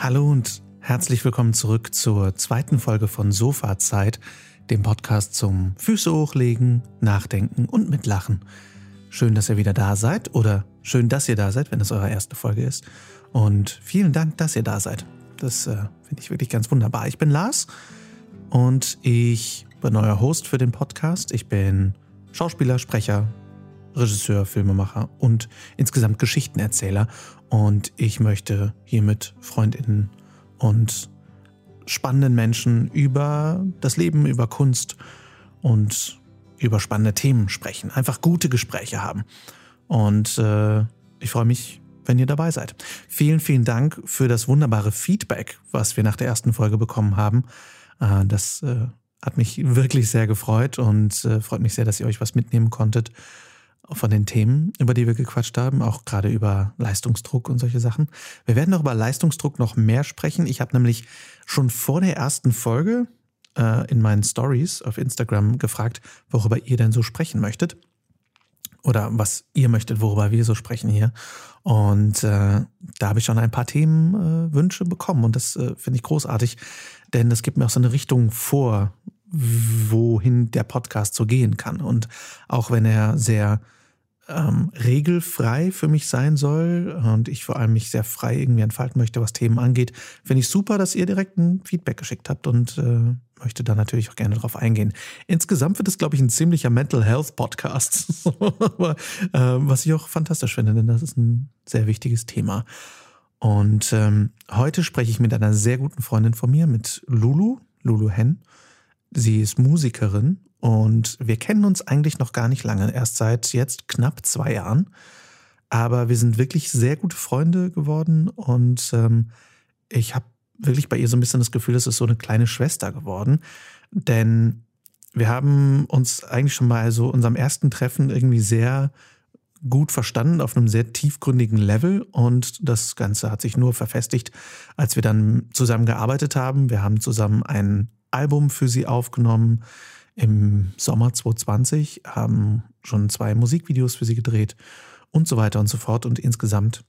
Hallo und herzlich willkommen zurück zur zweiten Folge von Sofazeit, dem Podcast zum Füße hochlegen, nachdenken und mitlachen. Schön, dass ihr wieder da seid oder schön, dass ihr da seid, wenn es eure erste Folge ist. Und vielen Dank, dass ihr da seid. Das äh, finde ich wirklich ganz wunderbar. Ich bin Lars und ich bin euer Host für den Podcast. Ich bin Schauspieler, Sprecher, Regisseur, Filmemacher und insgesamt Geschichtenerzähler. Und ich möchte hier mit Freundinnen und spannenden Menschen über das Leben, über Kunst und über spannende Themen sprechen. Einfach gute Gespräche haben. Und äh, ich freue mich, wenn ihr dabei seid. Vielen, vielen Dank für das wunderbare Feedback, was wir nach der ersten Folge bekommen haben. Äh, das äh, hat mich wirklich sehr gefreut und äh, freut mich sehr, dass ihr euch was mitnehmen konntet von den Themen, über die wir gequatscht haben, auch gerade über Leistungsdruck und solche Sachen. Wir werden auch über Leistungsdruck noch mehr sprechen. Ich habe nämlich schon vor der ersten Folge äh, in meinen Stories auf Instagram gefragt, worüber ihr denn so sprechen möchtet. Oder was ihr möchtet, worüber wir so sprechen hier. Und äh, da habe ich schon ein paar Themenwünsche äh, bekommen. Und das äh, finde ich großartig, denn das gibt mir auch so eine Richtung vor, wohin der Podcast so gehen kann. Und auch wenn er sehr ähm, regelfrei für mich sein soll und ich vor allem mich sehr frei irgendwie entfalten möchte, was Themen angeht, finde ich super, dass ihr direkt ein Feedback geschickt habt und äh, möchte da natürlich auch gerne drauf eingehen. Insgesamt wird es, glaube ich, ein ziemlicher Mental Health Podcast, Aber, äh, was ich auch fantastisch finde, denn das ist ein sehr wichtiges Thema. Und ähm, heute spreche ich mit einer sehr guten Freundin von mir, mit Lulu, Lulu Hen. Sie ist Musikerin und wir kennen uns eigentlich noch gar nicht lange, erst seit jetzt knapp zwei Jahren. Aber wir sind wirklich sehr gute Freunde geworden und ähm, ich habe wirklich bei ihr so ein bisschen das Gefühl, es ist so eine kleine Schwester geworden. Denn wir haben uns eigentlich schon mal so unserem ersten Treffen irgendwie sehr gut verstanden auf einem sehr tiefgründigen Level und das Ganze hat sich nur verfestigt, als wir dann zusammen gearbeitet haben. Wir haben zusammen ein Album für sie aufgenommen im Sommer 2020, haben schon zwei Musikvideos für sie gedreht und so weiter und so fort. Und insgesamt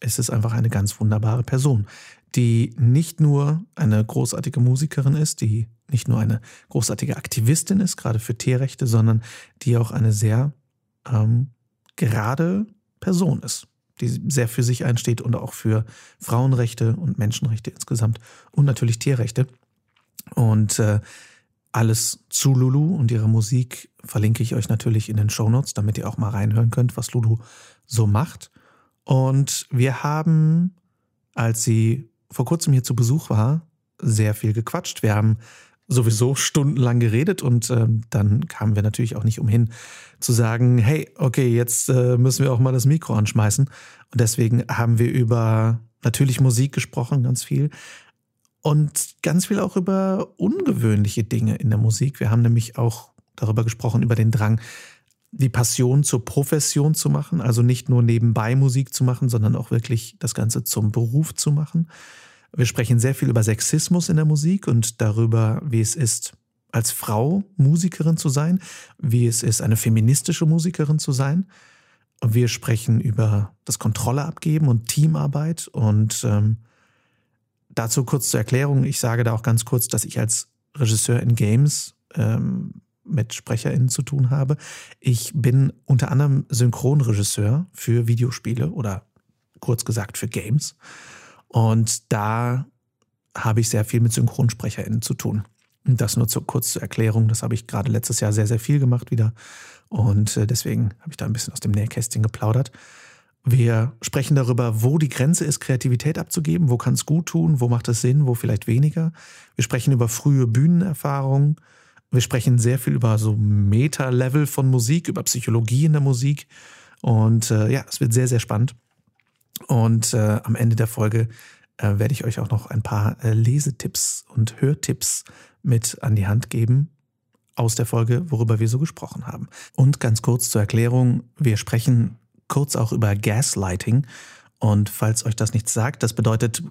ist es einfach eine ganz wunderbare Person, die nicht nur eine großartige Musikerin ist, die nicht nur eine großartige Aktivistin ist, gerade für Tierrechte, sondern die auch eine sehr ähm, gerade Person ist, die sehr für sich einsteht und auch für Frauenrechte und Menschenrechte insgesamt und natürlich Tierrechte. Und äh, alles zu Lulu und ihrer Musik verlinke ich euch natürlich in den Show Notes, damit ihr auch mal reinhören könnt, was Lulu so macht. Und wir haben, als sie vor kurzem hier zu Besuch war, sehr viel gequatscht. Wir haben sowieso stundenlang geredet und äh, dann kamen wir natürlich auch nicht umhin zu sagen, hey, okay, jetzt äh, müssen wir auch mal das Mikro anschmeißen. Und deswegen haben wir über natürlich Musik gesprochen, ganz viel, und ganz viel auch über ungewöhnliche Dinge in der Musik. Wir haben nämlich auch darüber gesprochen, über den Drang, die Passion zur Profession zu machen, also nicht nur nebenbei Musik zu machen, sondern auch wirklich das Ganze zum Beruf zu machen. Wir sprechen sehr viel über Sexismus in der Musik und darüber, wie es ist, als Frau Musikerin zu sein, wie es ist, eine feministische Musikerin zu sein. Und wir sprechen über das Kontrolle abgeben und Teamarbeit und ähm, Dazu kurz zur Erklärung. Ich sage da auch ganz kurz, dass ich als Regisseur in Games ähm, mit SprecherInnen zu tun habe. Ich bin unter anderem Synchronregisseur für Videospiele oder kurz gesagt für Games. Und da habe ich sehr viel mit SynchronsprecherInnen zu tun. Das nur zu, kurz zur Erklärung. Das habe ich gerade letztes Jahr sehr, sehr viel gemacht wieder. Und äh, deswegen habe ich da ein bisschen aus dem Nähkästchen geplaudert. Wir sprechen darüber, wo die Grenze ist, Kreativität abzugeben, wo kann es gut tun, wo macht es Sinn, wo vielleicht weniger. Wir sprechen über frühe Bühnenerfahrungen. Wir sprechen sehr viel über so Meta-Level von Musik, über Psychologie in der Musik. Und äh, ja, es wird sehr, sehr spannend. Und äh, am Ende der Folge äh, werde ich euch auch noch ein paar äh, Lesetipps und Hörtipps mit an die Hand geben aus der Folge, worüber wir so gesprochen haben. Und ganz kurz zur Erklärung, wir sprechen kurz auch über Gaslighting. Und falls euch das nichts sagt, das bedeutet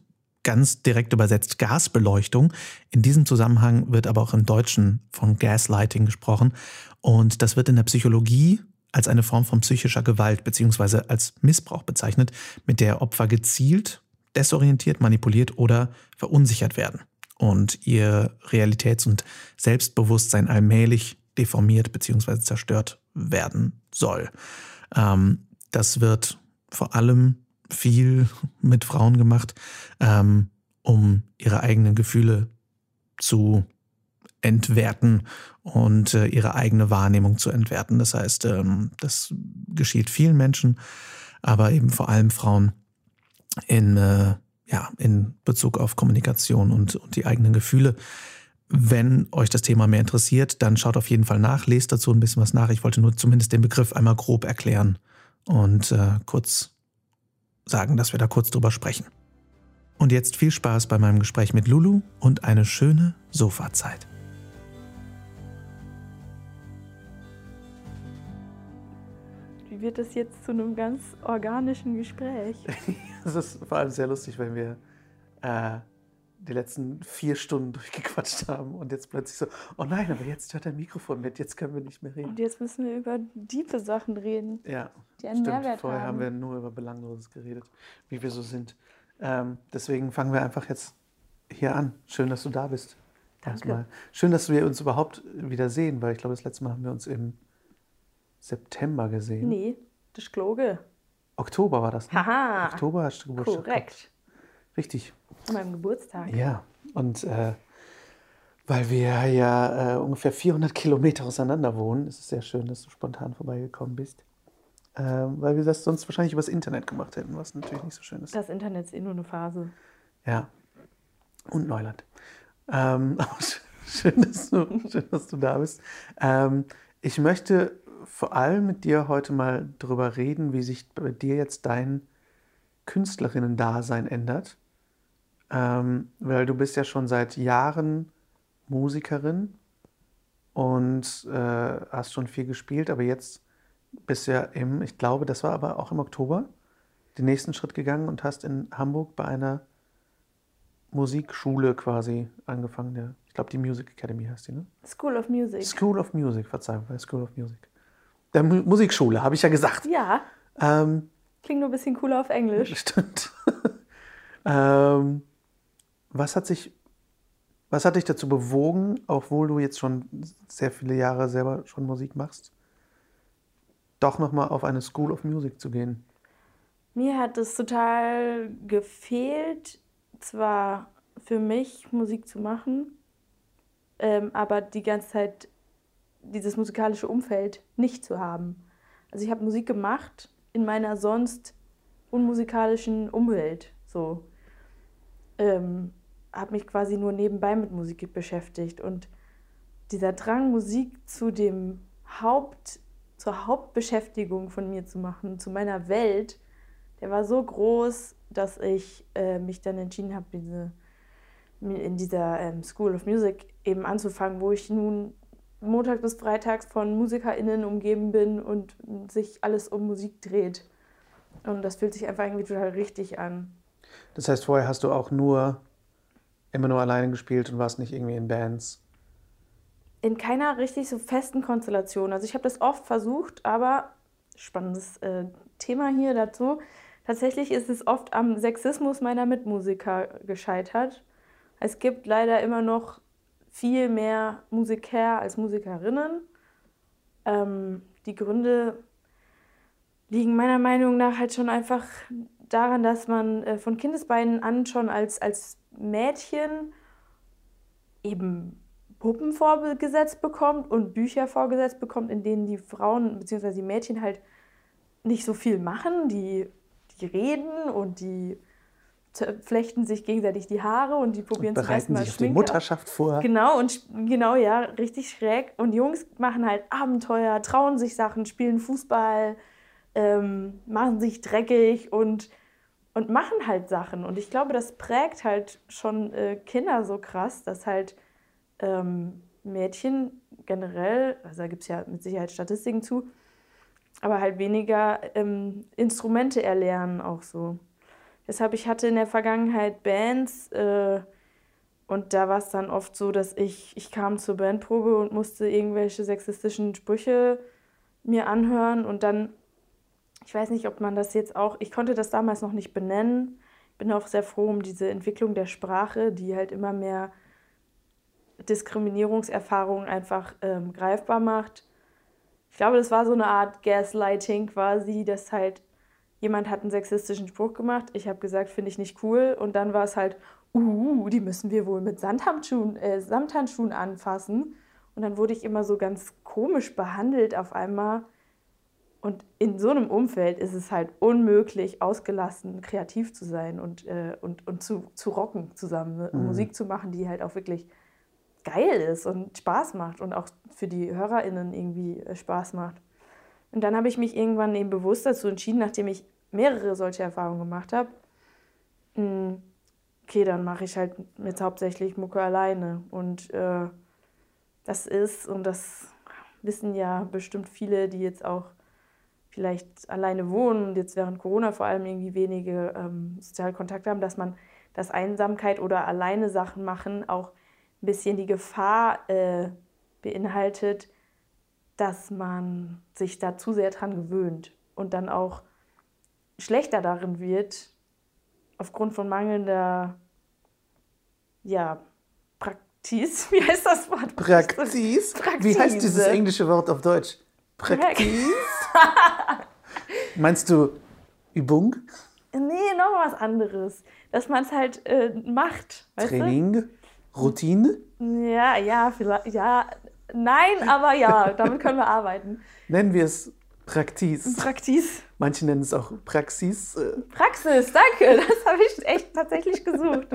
ganz direkt übersetzt Gasbeleuchtung. In diesem Zusammenhang wird aber auch im Deutschen von Gaslighting gesprochen. Und das wird in der Psychologie als eine Form von psychischer Gewalt beziehungsweise als Missbrauch bezeichnet, mit der Opfer gezielt desorientiert, manipuliert oder verunsichert werden und ihr Realitäts- und Selbstbewusstsein allmählich deformiert bzw. zerstört werden soll. Ähm, das wird vor allem viel mit Frauen gemacht, ähm, um ihre eigenen Gefühle zu entwerten und äh, ihre eigene Wahrnehmung zu entwerten. Das heißt, ähm, das geschieht vielen Menschen, aber eben vor allem Frauen in, äh, ja, in Bezug auf Kommunikation und, und die eigenen Gefühle. Wenn euch das Thema mehr interessiert, dann schaut auf jeden Fall nach, lest dazu ein bisschen was nach. Ich wollte nur zumindest den Begriff einmal grob erklären und äh, kurz sagen, dass wir da kurz drüber sprechen. Und jetzt viel Spaß bei meinem Gespräch mit Lulu und eine schöne Sofazeit. Wie wird das jetzt zu einem ganz organischen Gespräch? das ist vor allem sehr lustig, wenn wir äh, die letzten vier Stunden durchgequatscht haben und jetzt plötzlich so, oh nein, aber jetzt hört ein Mikrofon mit, jetzt können wir nicht mehr reden. Und jetzt müssen wir über diepe Sachen reden, ja, die einen stimmt. Mehrwert Vorher haben. haben wir nur über Belangloses geredet, wie wir so sind. Ähm, deswegen fangen wir einfach jetzt hier an. Schön, dass du da bist. Danke. Erstmal. Schön, dass wir uns überhaupt wieder sehen, weil ich glaube, das letzte Mal haben wir uns im September gesehen. Nee, das ist gelogen. Oktober war das. Ne? Haha, Oktober hast du Geburtstag. gehabt. Richtig. An meinem Geburtstag. Ja, und äh, weil wir ja äh, ungefähr 400 Kilometer auseinander wohnen, ist es sehr schön, dass du spontan vorbeigekommen bist. Ähm, weil wir das sonst wahrscheinlich übers Internet gemacht hätten, was natürlich nicht so schön ist. Das Internet ist eh nur eine Phase. Ja. Und Neuland. Ähm, aber schön, dass du, schön, dass du da bist. Ähm, ich möchte vor allem mit dir heute mal darüber reden, wie sich bei dir jetzt dein Künstlerinnen-Dasein ändert. Ähm, weil du bist ja schon seit Jahren Musikerin und äh, hast schon viel gespielt, aber jetzt bist du ja im, ich glaube, das war aber auch im Oktober, den nächsten Schritt gegangen und hast in Hamburg bei einer Musikschule quasi angefangen. Der, ich glaube, die Music Academy heißt die, ne? School of Music. School of Music, Verzeihung, bei School of Music. Der Mu Musikschule, habe ich ja gesagt. Ja, Ähm, klingt nur ein bisschen cooler auf Englisch. Stimmt. ähm, was hat sich, was hat dich dazu bewogen, obwohl du jetzt schon sehr viele Jahre selber schon Musik machst, doch nochmal auf eine School of Music zu gehen? Mir hat es total gefehlt, zwar für mich Musik zu machen, ähm, aber die ganze Zeit dieses musikalische Umfeld nicht zu haben. Also ich habe Musik gemacht in meiner sonst unmusikalischen Umwelt. So. Ähm, habe mich quasi nur nebenbei mit Musik beschäftigt. Und dieser Drang, Musik zu dem Haupt, zur Hauptbeschäftigung von mir zu machen, zu meiner Welt, der war so groß, dass ich äh, mich dann entschieden habe, diese, in dieser ähm, School of Music eben anzufangen, wo ich nun Montag bis Freitags von MusikerInnen umgeben bin und sich alles um Musik dreht. Und das fühlt sich einfach irgendwie total richtig an. Das heißt, vorher hast du auch nur immer nur alleine gespielt und warst nicht irgendwie in Bands. In keiner richtig so festen Konstellation. Also ich habe das oft versucht, aber spannendes äh, Thema hier dazu. Tatsächlich ist es oft am Sexismus meiner Mitmusiker gescheitert. Es gibt leider immer noch viel mehr Musiker als Musikerinnen. Ähm, die Gründe liegen meiner Meinung nach halt schon einfach daran, dass man äh, von Kindesbeinen an schon als, als Mädchen eben Puppen vorgesetzt bekommt und Bücher vorgesetzt bekommt, in denen die Frauen bzw. die Mädchen halt nicht so viel machen. Die, die reden und die flechten sich gegenseitig die Haare und die probieren Und zum ersten bereiten Mal sich auf die Schminke. Mutterschaft vor. Genau, und genau, ja, richtig schräg. Und Jungs machen halt Abenteuer, trauen sich Sachen, spielen Fußball, ähm, machen sich dreckig und, und machen halt Sachen. Und ich glaube, das prägt halt schon äh, Kinder so krass, dass halt ähm, Mädchen generell, also da gibt es ja mit Sicherheit Statistiken zu, aber halt weniger ähm, Instrumente erlernen auch so. Deshalb, ich hatte in der Vergangenheit Bands äh, und da war es dann oft so, dass ich, ich kam zur Bandprobe und musste irgendwelche sexistischen Sprüche mir anhören und dann, ich weiß nicht, ob man das jetzt auch, ich konnte das damals noch nicht benennen, bin auch sehr froh um diese Entwicklung der Sprache, die halt immer mehr Diskriminierungserfahrungen einfach ähm, greifbar macht. Ich glaube, das war so eine Art Gaslighting quasi, dass halt jemand hat einen sexistischen Spruch gemacht. Ich habe gesagt, finde ich nicht cool. Und dann war es halt, uh, die müssen wir wohl mit Samthandschuhen, äh, Samthandschuhen anfassen. Und dann wurde ich immer so ganz komisch behandelt auf einmal. Und in so einem Umfeld ist es halt unmöglich, ausgelassen, kreativ zu sein und, äh, und, und zu, zu rocken zusammen. Ne? Mhm. Musik zu machen, die halt auch wirklich geil ist und Spaß macht und auch für die HörerInnen irgendwie äh, Spaß macht. Und dann habe ich mich irgendwann eben bewusst dazu entschieden, nachdem ich mehrere solche Erfahrungen gemacht habe, hm, okay, dann mache ich halt jetzt hauptsächlich Mucke alleine. Und äh, das ist, und das wissen ja bestimmt viele, die jetzt auch vielleicht alleine wohnen und jetzt während Corona vor allem irgendwie wenige ähm, soziale Kontakte haben, dass man das Einsamkeit oder alleine Sachen machen auch ein bisschen die Gefahr äh, beinhaltet, dass man sich da zu sehr dran gewöhnt und dann auch schlechter darin wird, aufgrund von mangelnder ja, Praktiz. Wie heißt das Wort? Praktiz? Praktiz. Wie heißt dieses englische Wort auf Deutsch? Praktiz? Meinst du Übung? Nee, noch was anderes. Dass man es halt äh, macht. Training? Du? Routine? Ja, ja, vielleicht. Ja, nein, aber ja, damit können wir arbeiten. Nennen wir es Praktis. Praktis. Manche nennen es auch Praxis. Äh. Praxis, danke. Das habe ich echt tatsächlich gesucht.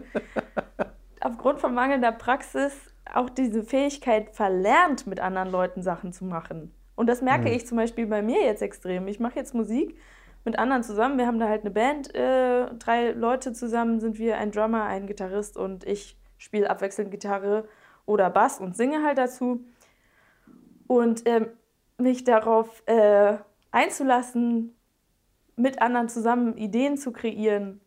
Aufgrund von mangelnder Praxis auch diese Fähigkeit verlernt, mit anderen Leuten Sachen zu machen. Und das merke mhm. ich zum Beispiel bei mir jetzt extrem. Ich mache jetzt Musik mit anderen zusammen. Wir haben da halt eine Band, äh, drei Leute zusammen sind wir, ein Drummer, ein Gitarrist und ich spiele abwechselnd Gitarre oder Bass und singe halt dazu. Und ähm, mich darauf äh, einzulassen, mit anderen zusammen Ideen zu kreieren,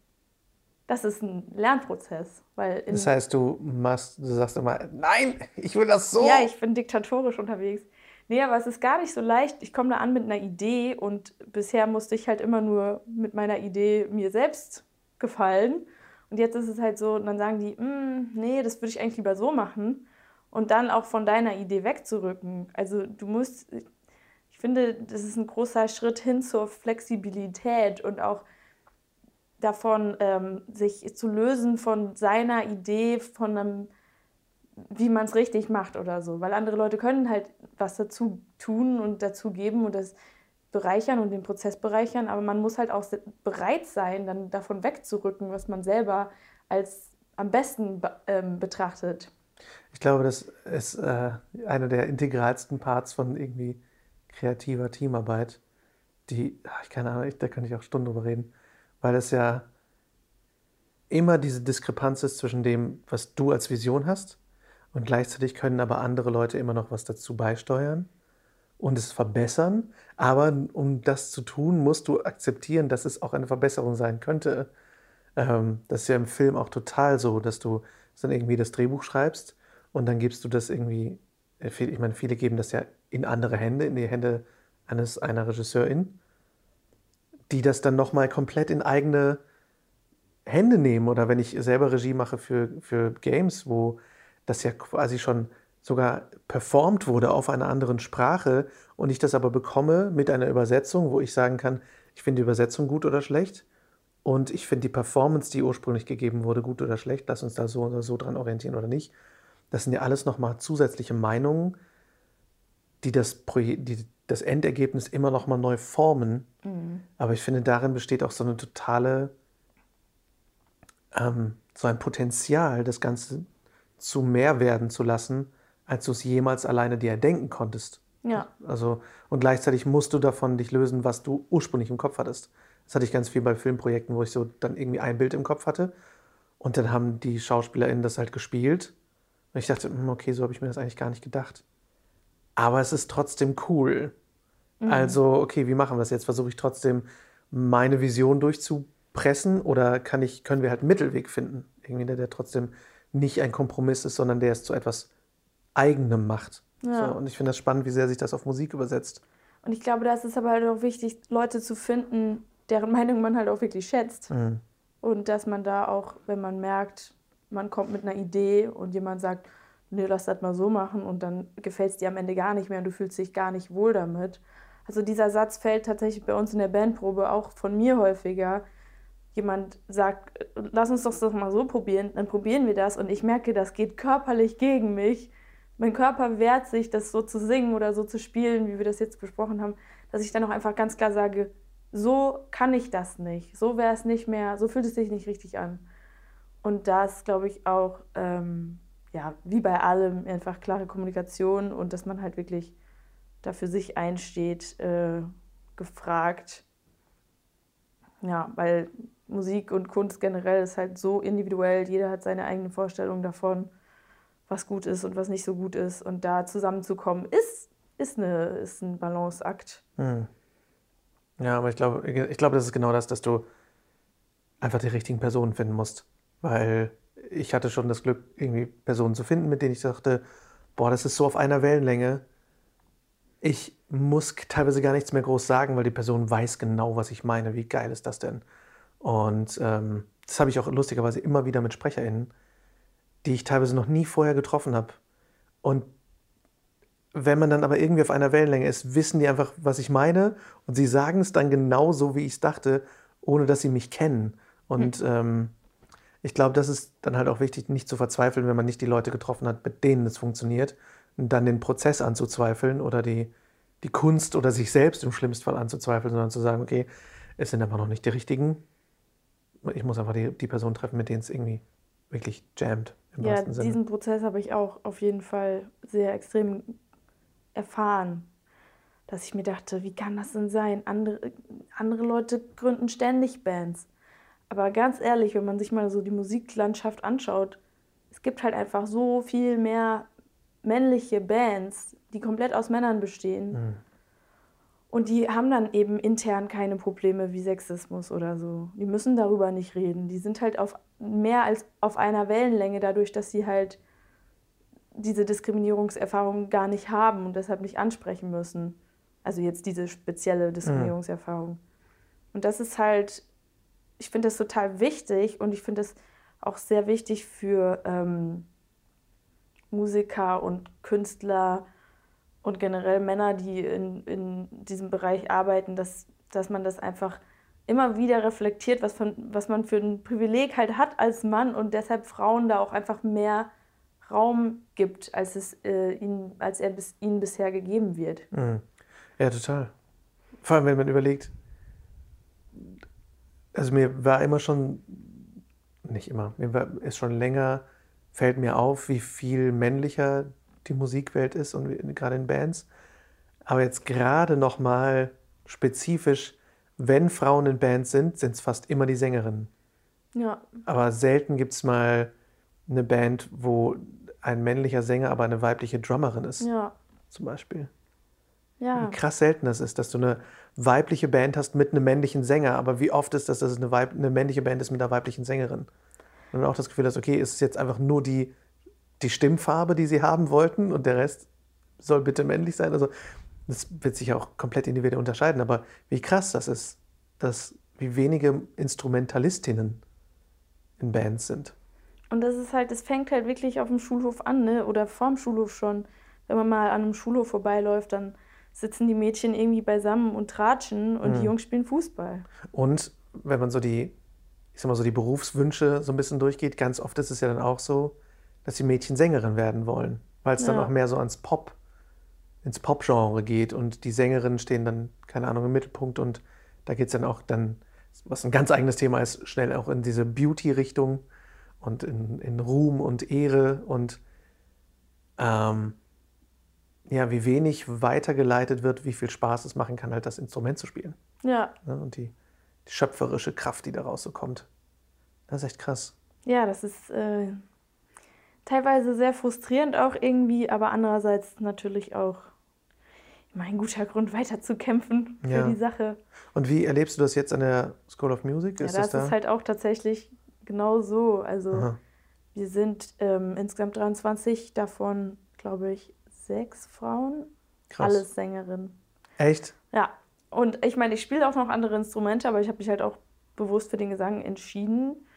das ist ein Lernprozess. Weil das heißt, du machst, du sagst immer, nein, ich will das so. Ja, ich bin diktatorisch unterwegs. Nee, aber es ist gar nicht so leicht. Ich komme da an mit einer Idee und bisher musste ich halt immer nur mit meiner Idee mir selbst gefallen. Und jetzt ist es halt so, und dann sagen die, mm, nee, das würde ich eigentlich lieber so machen. Und dann auch von deiner Idee wegzurücken. Also du musst, ich finde, das ist ein großer Schritt hin zur Flexibilität und auch davon, ähm, sich zu lösen von seiner Idee, von einem, wie man es richtig macht oder so. Weil andere Leute können halt was dazu tun und dazu geben und das bereichern und den Prozess bereichern, aber man muss halt auch bereit sein, dann davon wegzurücken, was man selber als am besten ähm, betrachtet. Ich glaube, das ist äh, einer der integralsten Parts von irgendwie kreativer Teamarbeit, die, ich keine Ahnung, da könnte ich auch Stunden drüber reden, weil es ja immer diese Diskrepanz ist zwischen dem, was du als Vision hast und gleichzeitig können aber andere Leute immer noch was dazu beisteuern und es verbessern. Aber um das zu tun, musst du akzeptieren, dass es auch eine Verbesserung sein könnte. Ähm, das ist ja im Film auch total so, dass du dann irgendwie das Drehbuch schreibst und dann gibst du das irgendwie, äh, ich meine, viele geben das ja in andere Hände, in die Hände eines, einer Regisseurin, die das dann nochmal komplett in eigene Hände nehmen. Oder wenn ich selber Regie mache für, für Games, wo das ja quasi schon sogar performt wurde auf einer anderen Sprache und ich das aber bekomme mit einer Übersetzung, wo ich sagen kann, ich finde die Übersetzung gut oder schlecht und ich finde die Performance, die ursprünglich gegeben wurde, gut oder schlecht, lass uns da so oder so dran orientieren oder nicht. Das sind ja alles nochmal zusätzliche Meinungen, die das, die das Endergebnis immer nochmal neu formen. Mhm. Aber ich finde, darin besteht auch so eine totale, ähm, so ein Potenzial, das Ganze zu mehr werden zu lassen, als du es jemals alleine dir erdenken konntest. Ja. Also, und gleichzeitig musst du davon dich lösen, was du ursprünglich im Kopf hattest. Das hatte ich ganz viel bei Filmprojekten, wo ich so dann irgendwie ein Bild im Kopf hatte. Und dann haben die SchauspielerInnen das halt gespielt. Und ich dachte, hm, okay, so habe ich mir das eigentlich gar nicht gedacht. Aber es ist trotzdem cool. Mhm. Also, okay, wie machen wir das jetzt? Versuche ich trotzdem meine Vision durchzupressen oder kann ich, können wir halt einen Mittelweg finden? Irgendwie, der, der trotzdem nicht ein Kompromiss ist, sondern der es zu etwas eigenem macht. Ja. So, und ich finde das spannend, wie sehr sich das auf Musik übersetzt. Und ich glaube, da ist es aber halt auch wichtig, Leute zu finden, deren Meinung man halt auch wirklich schätzt. Mhm. Und dass man da auch, wenn man merkt, man kommt mit einer Idee und jemand sagt, nee, lass das mal so machen und dann gefällt es dir am Ende gar nicht mehr und du fühlst dich gar nicht wohl damit. Also dieser Satz fällt tatsächlich bei uns in der Bandprobe auch von mir häufiger. Jemand sagt, lass uns doch das mal so probieren, dann probieren wir das und ich merke, das geht körperlich gegen mich. Mein Körper wehrt sich, das so zu singen oder so zu spielen, wie wir das jetzt besprochen haben, dass ich dann auch einfach ganz klar sage, so kann ich das nicht, so wäre es nicht mehr, so fühlt es sich nicht richtig an. Und das, glaube ich, auch ähm, ja, wie bei allem einfach klare Kommunikation und dass man halt wirklich da für sich einsteht, äh, gefragt. Ja, weil Musik und Kunst generell ist halt so individuell, jeder hat seine eigene Vorstellung davon, was gut ist und was nicht so gut ist. Und da zusammenzukommen, ist, ist, eine, ist ein Balanceakt. Hm. Ja, aber ich glaube, ich glaube, das ist genau das, dass du einfach die richtigen Personen finden musst. Weil ich hatte schon das Glück, irgendwie Personen zu finden, mit denen ich dachte, boah, das ist so auf einer Wellenlänge. Ich muss teilweise gar nichts mehr groß sagen, weil die Person weiß genau, was ich meine. Wie geil ist das denn? Und ähm, das habe ich auch lustigerweise immer wieder mit SprecherInnen, die ich teilweise noch nie vorher getroffen habe. Und wenn man dann aber irgendwie auf einer Wellenlänge ist, wissen die einfach, was ich meine. Und sie sagen es dann genau so, wie ich es dachte, ohne dass sie mich kennen. Und hm. ähm, ich glaube, das ist dann halt auch wichtig, nicht zu verzweifeln, wenn man nicht die Leute getroffen hat, mit denen es funktioniert, und dann den Prozess anzuzweifeln oder die, die Kunst oder sich selbst im schlimmsten Fall anzuzweifeln, sondern zu sagen, okay, es sind einfach noch nicht die richtigen. Ich muss einfach die, die Person treffen, mit denen es irgendwie wirklich jammt. Im ja, diesen Prozess habe ich auch auf jeden Fall sehr extrem erfahren, dass ich mir dachte, wie kann das denn sein? Andere, andere Leute gründen ständig Bands. Aber ganz ehrlich, wenn man sich mal so die Musiklandschaft anschaut, es gibt halt einfach so viel mehr männliche Bands, die komplett aus Männern bestehen. Mhm. Und die haben dann eben intern keine Probleme wie Sexismus oder so. Die müssen darüber nicht reden. Die sind halt auf mehr als auf einer Wellenlänge dadurch, dass sie halt diese Diskriminierungserfahrung gar nicht haben und deshalb nicht ansprechen müssen. Also jetzt diese spezielle mhm. Diskriminierungserfahrung. Mhm. Und das ist halt ich finde das total wichtig und ich finde es auch sehr wichtig für ähm, Musiker und Künstler und generell Männer, die in, in diesem Bereich arbeiten, dass, dass man das einfach immer wieder reflektiert, was, von, was man für ein Privileg halt hat als Mann und deshalb Frauen da auch einfach mehr Raum gibt, als, es, äh, ihnen, als er bis, ihnen bisher gegeben wird. Mhm. Ja, total. Vor allem, wenn man überlegt, also mir war immer schon, nicht immer, mir war, ist schon länger, fällt mir auf, wie viel männlicher die Musikwelt ist und gerade in Bands. Aber jetzt gerade nochmal spezifisch, wenn Frauen in Bands sind, sind es fast immer die Sängerinnen. Ja. Aber selten gibt es mal eine Band, wo ein männlicher Sänger, aber eine weibliche Drummerin ist. Ja. Zum Beispiel. Ja. Wie krass selten das ist, dass du eine weibliche Band hast mit einem männlichen Sänger. Aber wie oft ist das, dass es eine, eine männliche Band ist mit einer weiblichen Sängerin? Und auch das Gefühl hast, okay, ist es jetzt einfach nur die, die Stimmfarbe, die sie haben wollten und der Rest soll bitte männlich sein? Also, das wird sich auch komplett individuell unterscheiden. Aber wie krass das ist, dass wie wenige Instrumentalistinnen in Bands sind. Und das ist halt, es fängt halt wirklich auf dem Schulhof an, ne? oder vorm Schulhof schon. Wenn man mal an einem Schulhof vorbeiläuft, dann sitzen die Mädchen irgendwie beisammen und tratschen und mhm. die Jungs spielen Fußball. Und wenn man so die, ich sag mal so die Berufswünsche so ein bisschen durchgeht, ganz oft ist es ja dann auch so, dass die Mädchen Sängerin werden wollen, weil es ja. dann auch mehr so ans Pop, ins Pop-Genre geht und die Sängerinnen stehen dann, keine Ahnung, im Mittelpunkt und da geht es dann auch dann, was ein ganz eigenes Thema ist, schnell auch in diese Beauty-Richtung und in, in Ruhm und Ehre und ähm, ja, wie wenig weitergeleitet wird, wie viel Spaß es machen kann, halt das Instrument zu spielen. Ja. ja und die, die, schöpferische Kraft, die daraus so kommt. Das ist echt krass. Ja, das ist äh, teilweise sehr frustrierend auch irgendwie, aber andererseits natürlich auch mein guter Grund weiterzukämpfen für ja. die Sache. Und wie erlebst du das jetzt an der School of Music? Ist ja, das, das da? ist halt auch tatsächlich genau so. Also Aha. wir sind ähm, insgesamt 23, davon glaube ich sechs Frauen. Krass. Alles Sängerinnen. Echt? Ja. Und ich meine, ich spiele auch noch andere Instrumente, aber ich habe mich halt auch bewusst für den Gesang entschieden.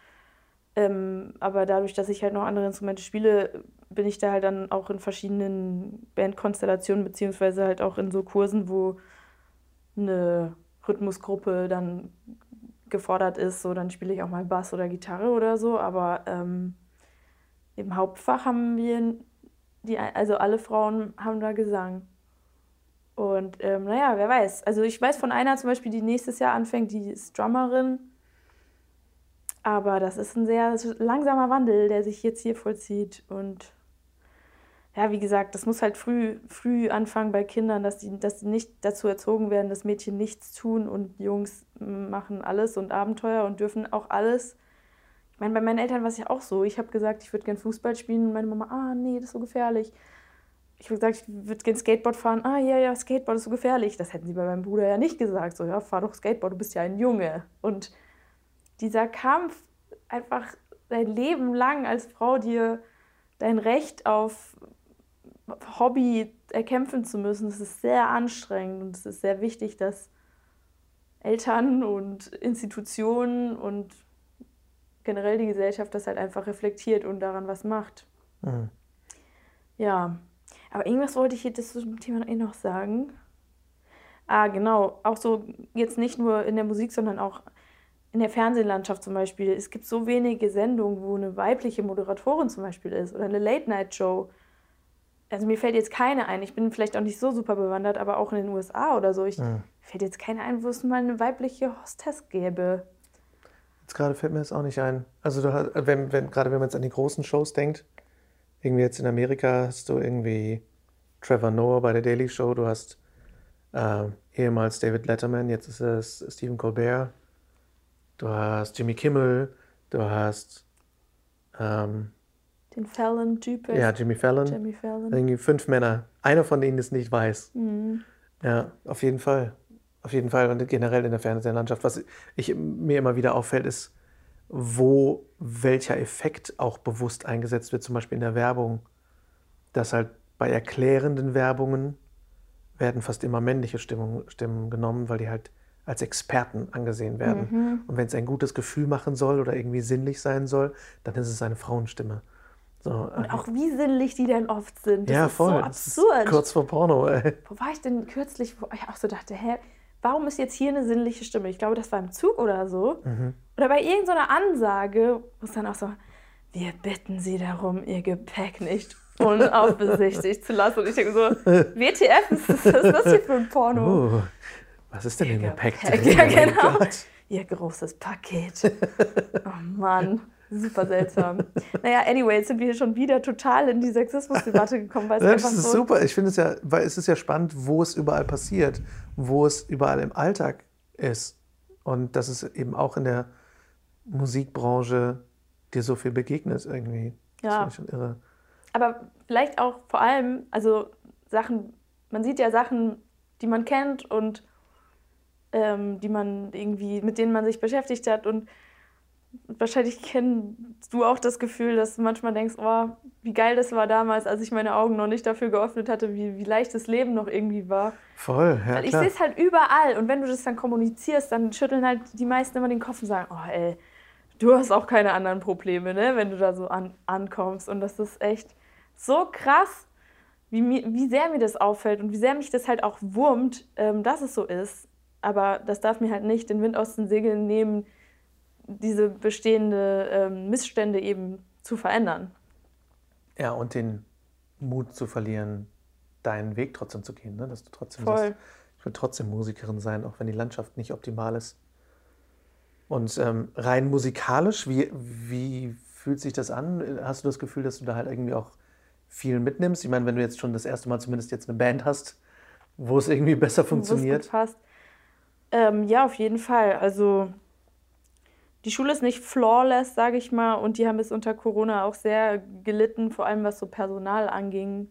Ähm, aber dadurch, dass ich halt noch andere Instrumente spiele, bin ich da halt dann auch in verschiedenen Bandkonstellationen, beziehungsweise halt auch in so Kursen, wo eine Rhythmusgruppe dann gefordert ist. So, dann spiele ich auch mal Bass oder Gitarre oder so. Aber ähm, im Hauptfach haben wir, die, also alle Frauen haben da Gesang. Und ähm, naja, wer weiß. Also ich weiß von einer zum Beispiel, die nächstes Jahr anfängt, die ist Drummerin. Aber das ist ein sehr langsamer Wandel, der sich jetzt hier vollzieht. Und ja, wie gesagt, das muss halt früh, früh anfangen bei Kindern, dass die, dass die nicht dazu erzogen werden, dass Mädchen nichts tun und Jungs machen alles und Abenteuer und dürfen auch alles. Ich meine, bei meinen Eltern war es ja auch so. Ich habe gesagt, ich würde gern Fußball spielen und meine Mama, ah, nee, das ist so gefährlich. Ich habe gesagt, ich würde gern Skateboard fahren. Ah, ja, ja, Skateboard ist so gefährlich. Das hätten sie bei meinem Bruder ja nicht gesagt. So, ja, fahr doch Skateboard, du bist ja ein Junge. Und dieser Kampf, einfach dein Leben lang als Frau dir dein Recht auf Hobby erkämpfen zu müssen, das ist sehr anstrengend und es ist sehr wichtig, dass Eltern und Institutionen und generell die Gesellschaft das halt einfach reflektiert und daran was macht. Mhm. Ja, aber irgendwas wollte ich jetzt zum Thema eh noch sagen. Ah, genau, auch so jetzt nicht nur in der Musik, sondern auch in der Fernsehlandschaft zum Beispiel. Es gibt so wenige Sendungen, wo eine weibliche Moderatorin zum Beispiel ist oder eine Late-Night-Show also mir fällt jetzt keine ein, ich bin vielleicht auch nicht so super bewandert, aber auch in den USA oder so, ich ja. fällt jetzt keine ein, wo es mal eine weibliche Hostess gäbe. Jetzt gerade fällt mir das auch nicht ein. Also du wenn, wenn, gerade wenn man jetzt an die großen Shows denkt, irgendwie jetzt in Amerika hast du irgendwie Trevor Noah bei der Daily Show, du hast äh, ehemals David Letterman, jetzt ist es Stephen Colbert, du hast Jimmy Kimmel, du hast ähm, den Fallon-Typ. Ja, Jimmy Fallon. Jimmy Fallon. Irgendwie fünf Männer. Einer von denen ist nicht weiß. Mhm. Ja, auf jeden Fall. Auf jeden Fall. Und generell in der Fernsehlandschaft. Was ich, mir immer wieder auffällt, ist, wo welcher Effekt auch bewusst eingesetzt wird, zum Beispiel in der Werbung. Dass halt bei erklärenden Werbungen werden fast immer männliche Stimmen, Stimmen genommen, weil die halt als Experten angesehen werden. Mhm. Und wenn es ein gutes Gefühl machen soll oder irgendwie sinnlich sein soll, dann ist es eine Frauenstimme. So, und ähm, auch wie sinnlich die denn oft sind. Das ja, voll. so absurd. kurz vor Porno, ey. Wo war ich denn kürzlich, wo ich auch so dachte, hä, warum ist jetzt hier eine sinnliche Stimme? Ich glaube, das war im Zug oder so. Mhm. Oder bei irgendeiner Ansage, wo es dann auch so, wir bitten Sie darum, Ihr Gepäck nicht unaufbesichtigt zu lassen. Und ich denke so, WTF, was ist das hier für ein Porno? Oh, was ist denn Gepäck? Gepäck drin? Ja, genau. Ihr großes Paket. Oh Mann. Super seltsam. naja, anyway, jetzt sind wir hier schon wieder total in die Sexismusdebatte gekommen. Weil es das ist so super. Ich finde es ja, weil es ist ja spannend, wo es überall passiert, wo es überall im Alltag ist. Und dass es eben auch in der Musikbranche dir so viel begegnet irgendwie. Ja. Das schon irre. Aber vielleicht auch vor allem, also Sachen, man sieht ja Sachen, die man kennt und ähm, die man irgendwie, mit denen man sich beschäftigt hat und wahrscheinlich kennst du auch das Gefühl, dass du manchmal denkst, oh, wie geil das war damals, als ich meine Augen noch nicht dafür geöffnet hatte, wie, wie leicht das Leben noch irgendwie war. Voll, ja. Weil ich sehe es halt überall und wenn du das dann kommunizierst, dann schütteln halt die meisten immer den Kopf und sagen, oh ey, du hast auch keine anderen Probleme, ne, wenn du da so an, ankommst. Und das ist echt so krass, wie, mir, wie sehr mir das auffällt und wie sehr mich das halt auch wurmt, ähm, dass es so ist. Aber das darf mir halt nicht den Wind aus den Segeln nehmen, diese bestehende ähm, Missstände eben zu verändern. Ja, und den Mut zu verlieren, deinen Weg trotzdem zu gehen, ne? dass du trotzdem Voll. Sagst, ich will trotzdem Musikerin sein, auch wenn die Landschaft nicht optimal ist. Und ähm, rein musikalisch, wie, wie fühlt sich das an? Hast du das Gefühl, dass du da halt irgendwie auch viel mitnimmst? Ich meine, wenn du jetzt schon das erste Mal zumindest jetzt eine Band hast, wo es irgendwie besser funktioniert. Passt. Ähm, ja, auf jeden Fall. Also die Schule ist nicht flawless, sage ich mal, und die haben es unter Corona auch sehr gelitten, vor allem was so Personal anging,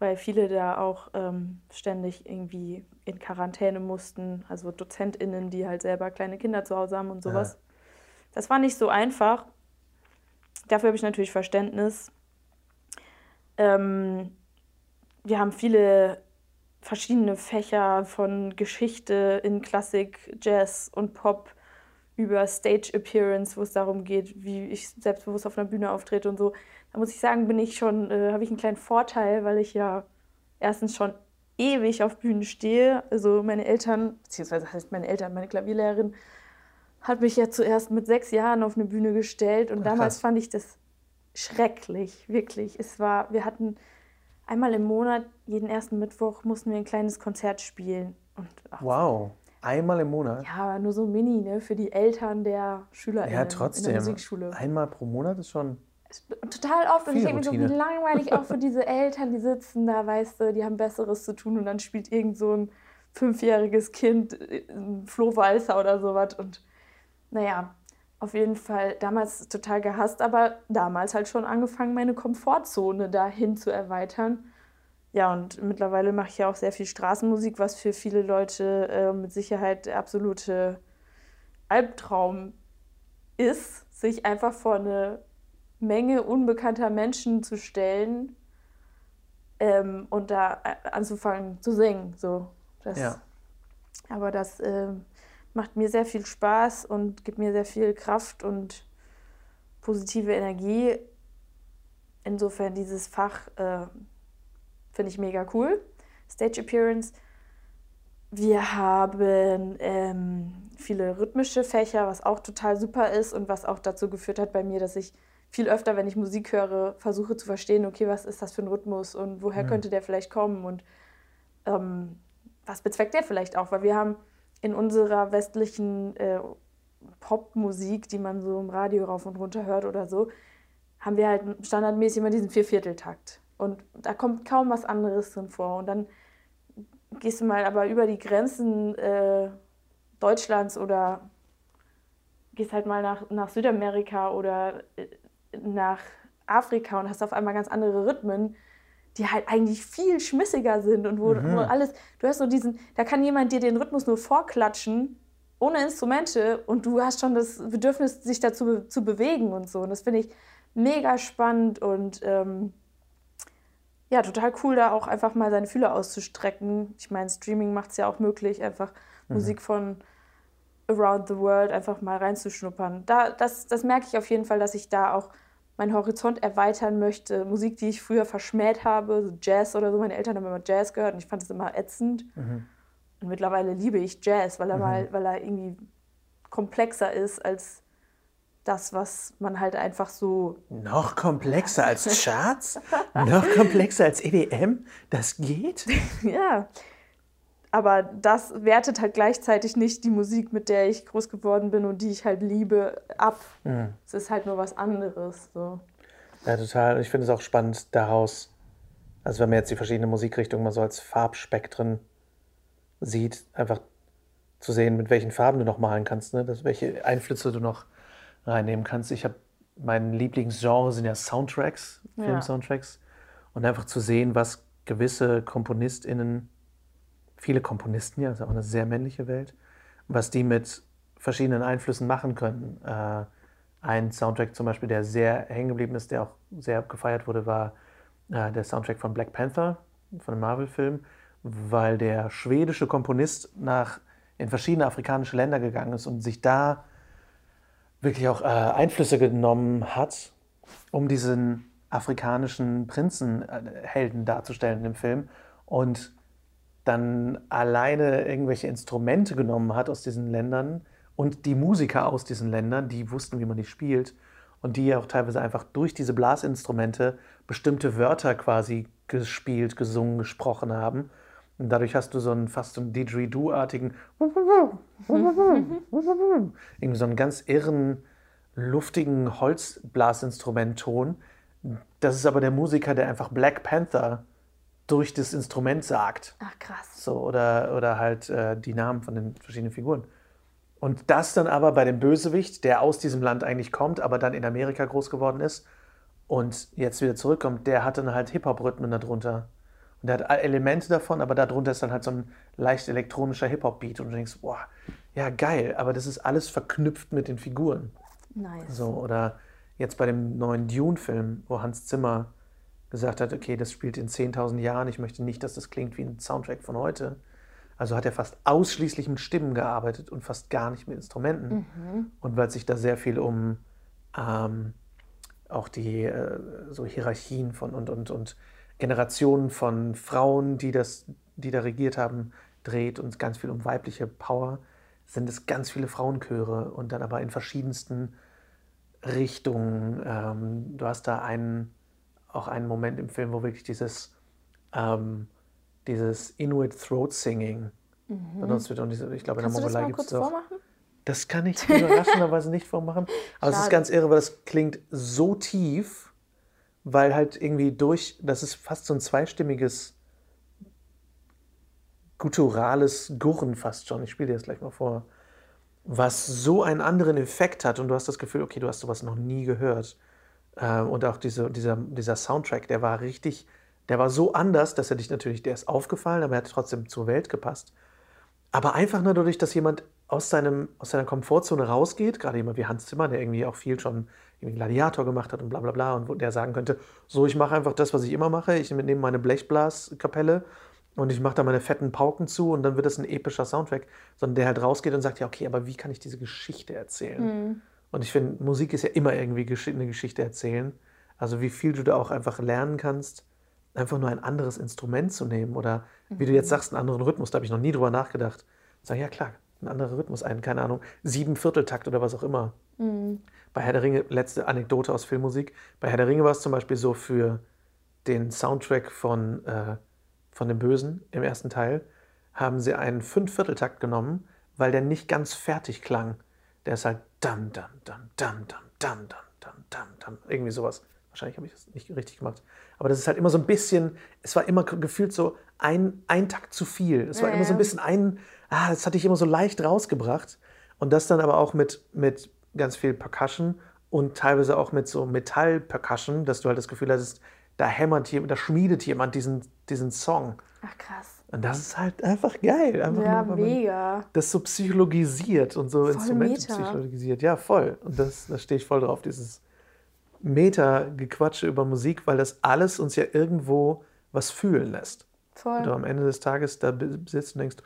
weil viele da auch ähm, ständig irgendwie in Quarantäne mussten, also DozentInnen, die halt selber kleine Kinder zu Hause haben und sowas. Ja. Das war nicht so einfach. Dafür habe ich natürlich Verständnis. Ähm, wir haben viele verschiedene Fächer von Geschichte in Klassik, Jazz und Pop über Stage Appearance, wo es darum geht, wie ich selbstbewusst auf einer Bühne auftrete und so. Da muss ich sagen, bin ich schon, äh, habe ich einen kleinen Vorteil, weil ich ja erstens schon ewig auf Bühnen stehe. Also meine Eltern, beziehungsweise heißt meine Eltern, meine Klavierlehrerin, hat mich ja zuerst mit sechs Jahren auf eine Bühne gestellt und Ach, damals fand ich das schrecklich, wirklich. Es war, wir hatten einmal im Monat, jeden ersten Mittwoch, mussten wir ein kleines Konzert spielen. Und, ach, wow. Einmal im Monat? Ja, aber nur so mini, ne? Für die Eltern der Schüler ja, trotzdem. in der Musikschule. Einmal pro Monat ist schon. Total oft. Und ich denke mir so, wie langweilig auch für diese Eltern, die sitzen da, weißt du, die haben Besseres zu tun und dann spielt irgend so ein fünfjähriges Kind ein Flohwalzer oder sowas. Und naja, auf jeden Fall damals total gehasst, aber damals halt schon angefangen, meine Komfortzone dahin zu erweitern. Ja, und mittlerweile mache ich ja auch sehr viel Straßenmusik, was für viele Leute äh, mit Sicherheit der absolute Albtraum ist, sich einfach vor eine Menge unbekannter Menschen zu stellen ähm, und da äh, anzufangen zu singen. So. Das, ja. Aber das äh, macht mir sehr viel Spaß und gibt mir sehr viel Kraft und positive Energie. Insofern dieses Fach äh, Finde ich mega cool. Stage Appearance. Wir haben ähm, viele rhythmische Fächer, was auch total super ist und was auch dazu geführt hat bei mir, dass ich viel öfter, wenn ich Musik höre, versuche zu verstehen, okay, was ist das für ein Rhythmus und woher mhm. könnte der vielleicht kommen und ähm, was bezweckt der vielleicht auch, weil wir haben in unserer westlichen äh, Popmusik, die man so im Radio rauf und runter hört oder so, haben wir halt standardmäßig immer diesen Viervierteltakt. Und da kommt kaum was anderes drin vor. Und dann gehst du mal aber über die Grenzen äh, Deutschlands oder gehst halt mal nach, nach Südamerika oder äh, nach Afrika und hast auf einmal ganz andere Rhythmen, die halt eigentlich viel schmissiger sind und wo, mhm. wo alles, du hast so diesen, da kann jemand dir den Rhythmus nur vorklatschen, ohne Instrumente und du hast schon das Bedürfnis, sich dazu zu bewegen und so. Und das finde ich mega spannend und ähm, ja, total cool, da auch einfach mal seine Fühler auszustrecken. Ich meine, Streaming macht es ja auch möglich, einfach mhm. Musik von around the world einfach mal reinzuschnuppern. Da, das, das merke ich auf jeden Fall, dass ich da auch meinen Horizont erweitern möchte. Musik, die ich früher verschmäht habe, so Jazz oder so. Meine Eltern haben immer Jazz gehört und ich fand es immer ätzend. Mhm. Und mittlerweile liebe ich Jazz, weil er mhm. mal, weil er irgendwie komplexer ist als das, was man halt einfach so. Noch komplexer als Charts? noch komplexer als EDM? Das geht? ja. Aber das wertet halt gleichzeitig nicht die Musik, mit der ich groß geworden bin und die ich halt liebe, ab. Mhm. Es ist halt nur was anderes. So. Ja, total. Ich finde es auch spannend daraus, also wenn man jetzt die verschiedenen Musikrichtungen mal so als Farbspektren sieht, einfach zu sehen, mit welchen Farben du noch malen kannst, ne? das, welche Einflüsse du noch reinnehmen kannst. Ich habe mein Lieblingsgenre sind ja Soundtracks, ja. Film-Soundtracks. Und einfach zu sehen, was gewisse KomponistInnen, viele Komponisten ja, ist auch eine sehr männliche Welt, was die mit verschiedenen Einflüssen machen können. Äh, ein Soundtrack zum Beispiel, der sehr hängen geblieben ist, der auch sehr gefeiert wurde, war äh, der Soundtrack von Black Panther, von einem Marvel-Film, weil der schwedische Komponist nach, in verschiedene afrikanische Länder gegangen ist und sich da wirklich auch äh, Einflüsse genommen hat, um diesen afrikanischen Prinzenhelden äh, darzustellen im Film und dann alleine irgendwelche Instrumente genommen hat aus diesen Ländern und die Musiker aus diesen Ländern, die wussten, wie man die spielt und die auch teilweise einfach durch diese Blasinstrumente bestimmte Wörter quasi gespielt, gesungen, gesprochen haben und dadurch hast du so einen fast so einen Didgeridoo-artigen, irgendwie so einen ganz irren, luftigen Holzblasinstrumentton. Das ist aber der Musiker, der einfach Black Panther durch das Instrument sagt. Ach krass. So, oder, oder halt äh, die Namen von den verschiedenen Figuren. Und das dann aber bei dem Bösewicht, der aus diesem Land eigentlich kommt, aber dann in Amerika groß geworden ist und jetzt wieder zurückkommt, der hat dann halt Hip-Hop-Rhythmen darunter. Und der hat Elemente davon, aber darunter ist dann halt so ein leicht elektronischer Hip-Hop-Beat. Und du denkst, boah, ja geil, aber das ist alles verknüpft mit den Figuren. Nice. So, oder jetzt bei dem neuen Dune-Film, wo Hans Zimmer gesagt hat, okay, das spielt in 10.000 Jahren, ich möchte nicht, dass das klingt wie ein Soundtrack von heute. Also hat er fast ausschließlich mit Stimmen gearbeitet und fast gar nicht mit Instrumenten. Und weil sich da sehr viel um ähm, auch die äh, so Hierarchien von und, und, und Generationen von Frauen, die das, die da regiert haben, dreht und ganz viel um weibliche Power, sind es ganz viele Frauenchöre und dann aber in verschiedensten Richtungen. Ähm, du hast da einen, auch einen Moment im Film, wo wirklich dieses, ähm, dieses Inuit Throat Singing benutzt wird. Und diese, ich glaube, Kannst in der das Mongolei gibt es auch. vormachen? Das kann ich überraschenderweise nicht vormachen. Aber es ist ganz irre, weil das klingt so tief, weil halt irgendwie durch, das ist fast so ein zweistimmiges, gutturales Gurren fast schon. Ich spiele dir das gleich mal vor. Was so einen anderen Effekt hat und du hast das Gefühl, okay, du hast sowas noch nie gehört. Äh, Und auch diese, dieser, dieser Soundtrack, der war richtig, der war so anders, dass er dich natürlich, der ist aufgefallen, aber er hat trotzdem zur Welt gepasst. Aber einfach nur dadurch, dass jemand aus, seinem, aus seiner Komfortzone rausgeht, gerade jemand wie Hans Zimmer, der irgendwie auch viel schon irgendwie Gladiator gemacht hat und bla bla bla, und der sagen könnte, so, ich mache einfach das, was ich immer mache, ich nehme meine Blechblaskapelle und ich mache da meine fetten Pauken zu und dann wird das ein epischer Soundtrack, sondern der halt rausgeht und sagt, ja, okay, aber wie kann ich diese Geschichte erzählen? Und ich finde, Musik ist ja immer irgendwie eine Geschichte erzählen. Also wie viel du da auch einfach lernen kannst, einfach nur ein anderes Instrument zu nehmen oder wie du jetzt sagst, einen anderen Rhythmus. Da habe ich noch nie drüber nachgedacht. Sag ja klar, ein anderer Rhythmus ein, keine Ahnung, sieben Vierteltakt oder was auch immer. Bei Herr der Ringe, letzte Anekdote aus Filmmusik, bei Herr der Ringe war es zum Beispiel so für den Soundtrack von, äh, von dem Bösen im ersten Teil, haben sie einen Fünfvierteltakt genommen, weil der nicht ganz fertig klang. Der ist halt dam, dam, dam, dam, dam, dam, dam, dam, dam, dam, irgendwie sowas. Wahrscheinlich habe ich das nicht richtig gemacht. Aber das ist halt immer so ein bisschen, es war immer gefühlt so ein, ein Takt zu viel. Es war Ja, immer so ein bisschen ein, ah, das hatte ich immer so leicht rausgebracht. Und das dann aber auch mit, mit ganz viel Percussion und teilweise auch mit so Metall-Percussion, dass du halt das Gefühl hattest, da hämmert jemand, da schmiedet jemand diesen, diesen Song. Ach krass. Und das ist halt einfach geil. Einfach Ja, nur, mega. das so psychologisiert und so Instrumente Meta. psychologisiert. Ja, voll. Und das, da stehe ich voll drauf, dieses Meta-Gequatsche über Musik, weil das alles uns ja irgendwo was fühlen lässt. Und du Voll. am Ende des Tages da sitzt und denkst,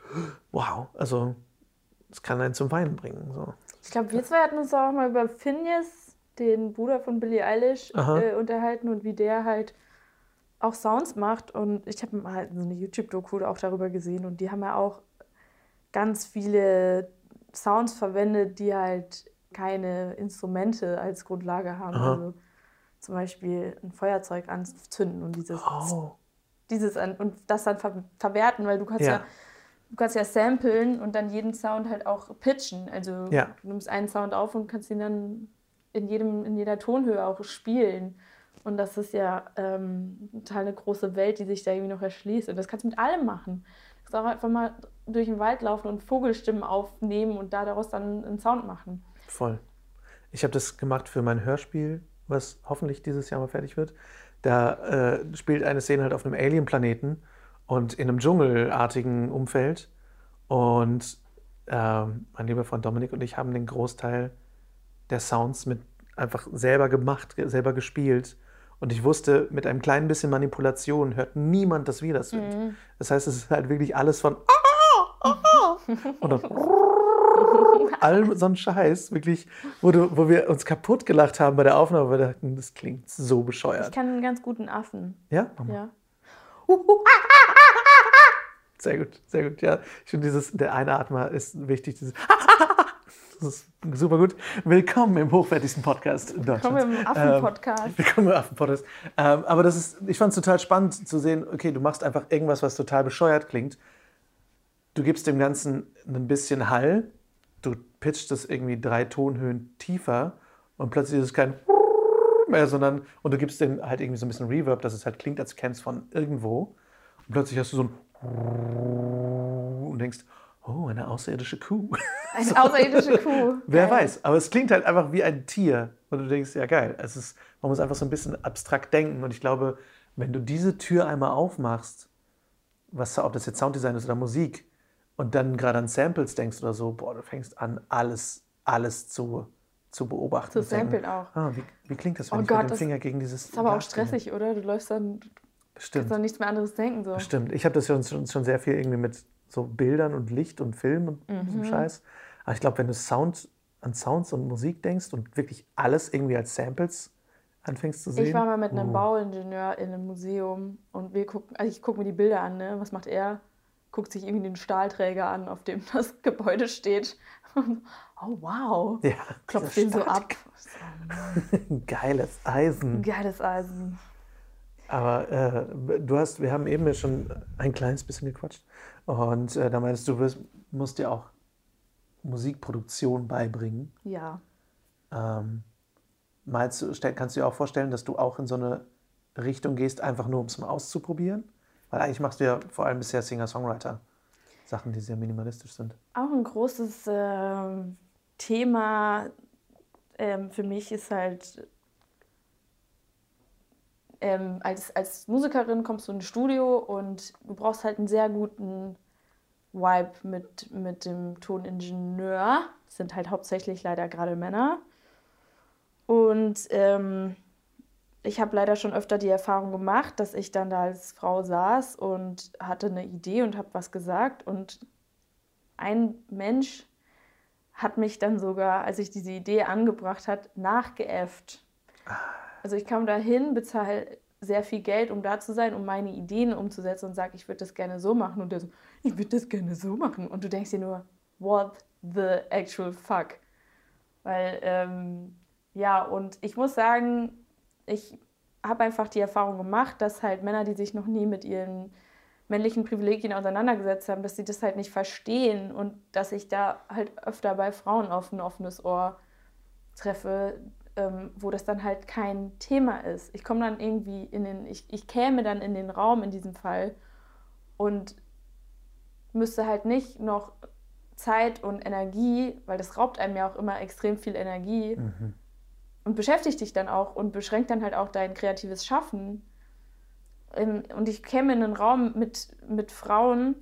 wow, also es kann einen zum Weinen bringen. So. Ich glaube, wir zwei hatten uns auch mal über Phineas, den Bruder von Billie Eilish, äh, unterhalten und wie der halt auch Sounds macht. Und ich habe mal so eine YouTube-Doku auch darüber gesehen und die haben ja auch ganz viele Sounds verwendet, die halt keine Instrumente als Grundlage haben. Aha. Also zum Beispiel ein Feuerzeug anzünden und dieses, Oh, dieses an, und das dann ver verwerten, weil du kannst ja. Ja. du kannst ja samplen und dann jeden Sound halt auch pitchen. Also Ja. du nimmst einen Sound auf und kannst ihn dann in jedem in jeder Tonhöhe auch spielen. Und das ist ja ähm, total eine große Welt, die sich da irgendwie noch erschließt. Und das kannst du mit allem machen. Du kannst auch einfach mal durch den Wald laufen und Vogelstimmen aufnehmen und da daraus dann einen Sound machen. voll. Ich habe das gemacht für mein Hörspiel, was hoffentlich dieses Jahr mal fertig wird. Da äh, spielt eine Szene halt auf einem Alien-Planeten und in einem dschungelartigen Umfeld. Und ähm, mein lieber Freund Dominik und ich haben den Großteil der Sounds mit einfach selber gemacht, ge- selber gespielt. Und ich wusste, mit einem kleinen bisschen Manipulation hört niemand, dass wir das sind. Das heißt, es ist halt wirklich alles von und dann all so ein Scheiß, wirklich, wo, du, wo wir uns kaputt gelacht haben bei der Aufnahme, weil wir dachten, das klingt so Ich bescheuert. kann einen ganz guten Affen. Ja, mach mal. Ja. Sehr gut, sehr gut. Ja, ich finde dieses, der Einatmer ist wichtig. Dieses das ist super gut. Willkommen im hochwertigsten Podcast in Deutschland. Kommen wir im Affen-Podcast. Willkommen im Affen-Podcast. Ähm, aber das ist, ich fand es total spannend zu sehen, okay, du machst einfach irgendwas, was total bescheuert klingt. Du gibst dem Ganzen ein bisschen Hall, du pitchst es irgendwie drei Tonhöhen tiefer und plötzlich ist es kein mehr, sondern und du gibst dem halt irgendwie so ein bisschen Reverb, dass es halt klingt, als käme es von irgendwo. Und plötzlich hast du so ein und denkst, oh, eine außerirdische Kuh. Eine außerirdische Kuh. Wer Geil. weiß, aber es klingt halt einfach wie ein Tier. Und du denkst, ja geil. Es ist, man muss einfach so ein bisschen abstrakt denken. Und ich glaube, wenn du diese Tür einmal aufmachst, was, ob das jetzt Sounddesign ist oder Musik, und dann gerade an Samples denkst oder so, boah, du fängst an, alles, alles zu, zu beobachten. Zu samplen auch. Ah, wie, wie klingt das, wenn Oh ich Gott, mit dem das Finger gegen dieses Ist aber auch stressig, oder? Du läufst dann, Bestimmt. kannst an nichts mehr anderes denken. So. Stimmt. Ich habe das schon, schon, schon sehr viel irgendwie mit so Bildern und Licht und Film und Mhm. diesem Scheiß. Aber ich glaube, wenn du Sound an Sounds und Musik denkst und wirklich alles irgendwie als Samples anfängst zu sehen. Ich war mal mit einem uh, Bauingenieur in einem Museum und wir gucken, also ich gucke mir die Bilder an, ne? Was macht er? Guckt sich irgendwie den Stahlträger an, auf dem das Gebäude steht. Oh wow. Ja, Klopft den so ab. Geiles Eisen. Geiles Eisen. Aber äh, du hast, wir haben eben ja schon ein kleines bisschen gequatscht. Und äh, da meinst du, du wirst, musst dir auch Musikproduktion beibringen. Ja. Ähm, meinst du, kannst du dir auch vorstellen, dass du auch in so eine Richtung gehst, einfach nur um es mal auszuprobieren? Weil eigentlich machst du ja vor allem bisher Singer-Songwriter. Sachen, die sehr minimalistisch sind. Auch ein großes ähm, Thema ähm, für mich ist halt, ähm, als, als Musikerin kommst du ins Studio und du brauchst halt einen sehr guten Vibe mit, mit dem Toningenieur. Das sind halt hauptsächlich leider gerade Männer. Und ähm, ich habe leider schon öfter die Erfahrung gemacht, dass ich dann da als Frau saß und hatte eine Idee und habe was gesagt. Und ein Mensch hat mich dann sogar, als ich diese Idee angebracht hat, nachgeäfft. Also ich kam da hin, bezahle sehr viel Geld, um da zu sein, um meine Ideen umzusetzen und sage, ich würde das gerne so machen. Und der so, ich würde das gerne so machen. Und du denkst dir nur, what the actual fuck? Weil, ähm, ja, und ich muss sagen, ich habe einfach die Erfahrung gemacht, dass halt Männer, die sich noch nie mit ihren männlichen Privilegien auseinandergesetzt haben, dass sie das halt nicht verstehen und dass ich da halt öfter bei Frauen auf ein offenes Ohr treffe, ähm, wo das dann halt kein Thema ist. Ich komme dann irgendwie in den, ich, ich käme dann in den Raum in diesem Fall und müsste halt nicht noch Zeit und Energie, weil das raubt einem ja auch immer extrem viel Energie Mhm. und beschäftigt dich dann auch und beschränkt dann halt auch dein kreatives Schaffen. Ähm, Und ich käme in einen Raum mit, mit Frauen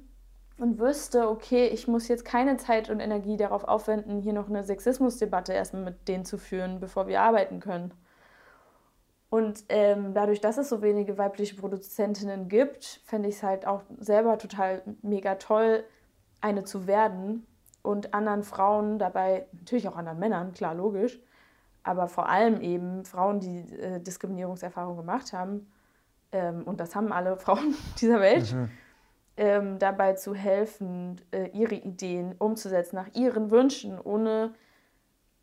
und wüsste, okay, ich muss jetzt keine Zeit und Energie darauf aufwenden, hier noch eine Sexismusdebatte erstmal mit denen zu führen, bevor wir arbeiten können. Und ähm, dadurch, dass es so wenige weibliche Produzentinnen gibt, fände ich es halt auch selber total mega toll, eine zu werden und anderen Frauen dabei, natürlich auch anderen Männern, klar, logisch, aber vor allem eben Frauen, die äh, Diskriminierungserfahrungen gemacht haben, ähm, und das haben alle Frauen dieser Welt, Mhm. Ähm, dabei zu helfen, äh, ihre Ideen umzusetzen nach ihren Wünschen, ohne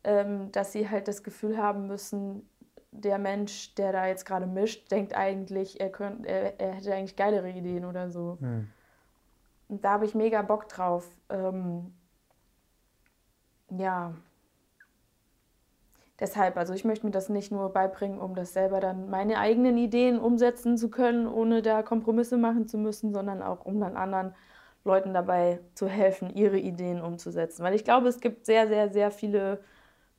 ähm, dass sie halt das Gefühl haben müssen, der Mensch, der da jetzt gerade mischt, denkt eigentlich, er, könnt, er, er hätte eigentlich geilere Ideen oder so. Mhm. Und da habe ich mega Bock drauf. Ähm, ja. Deshalb, also ich möchte mir das nicht nur beibringen, um das selber dann meine eigenen Ideen umsetzen zu können, ohne da Kompromisse machen zu müssen, sondern auch um dann anderen Leuten dabei zu helfen, ihre Ideen umzusetzen. Weil ich glaube, es gibt sehr, sehr, sehr viele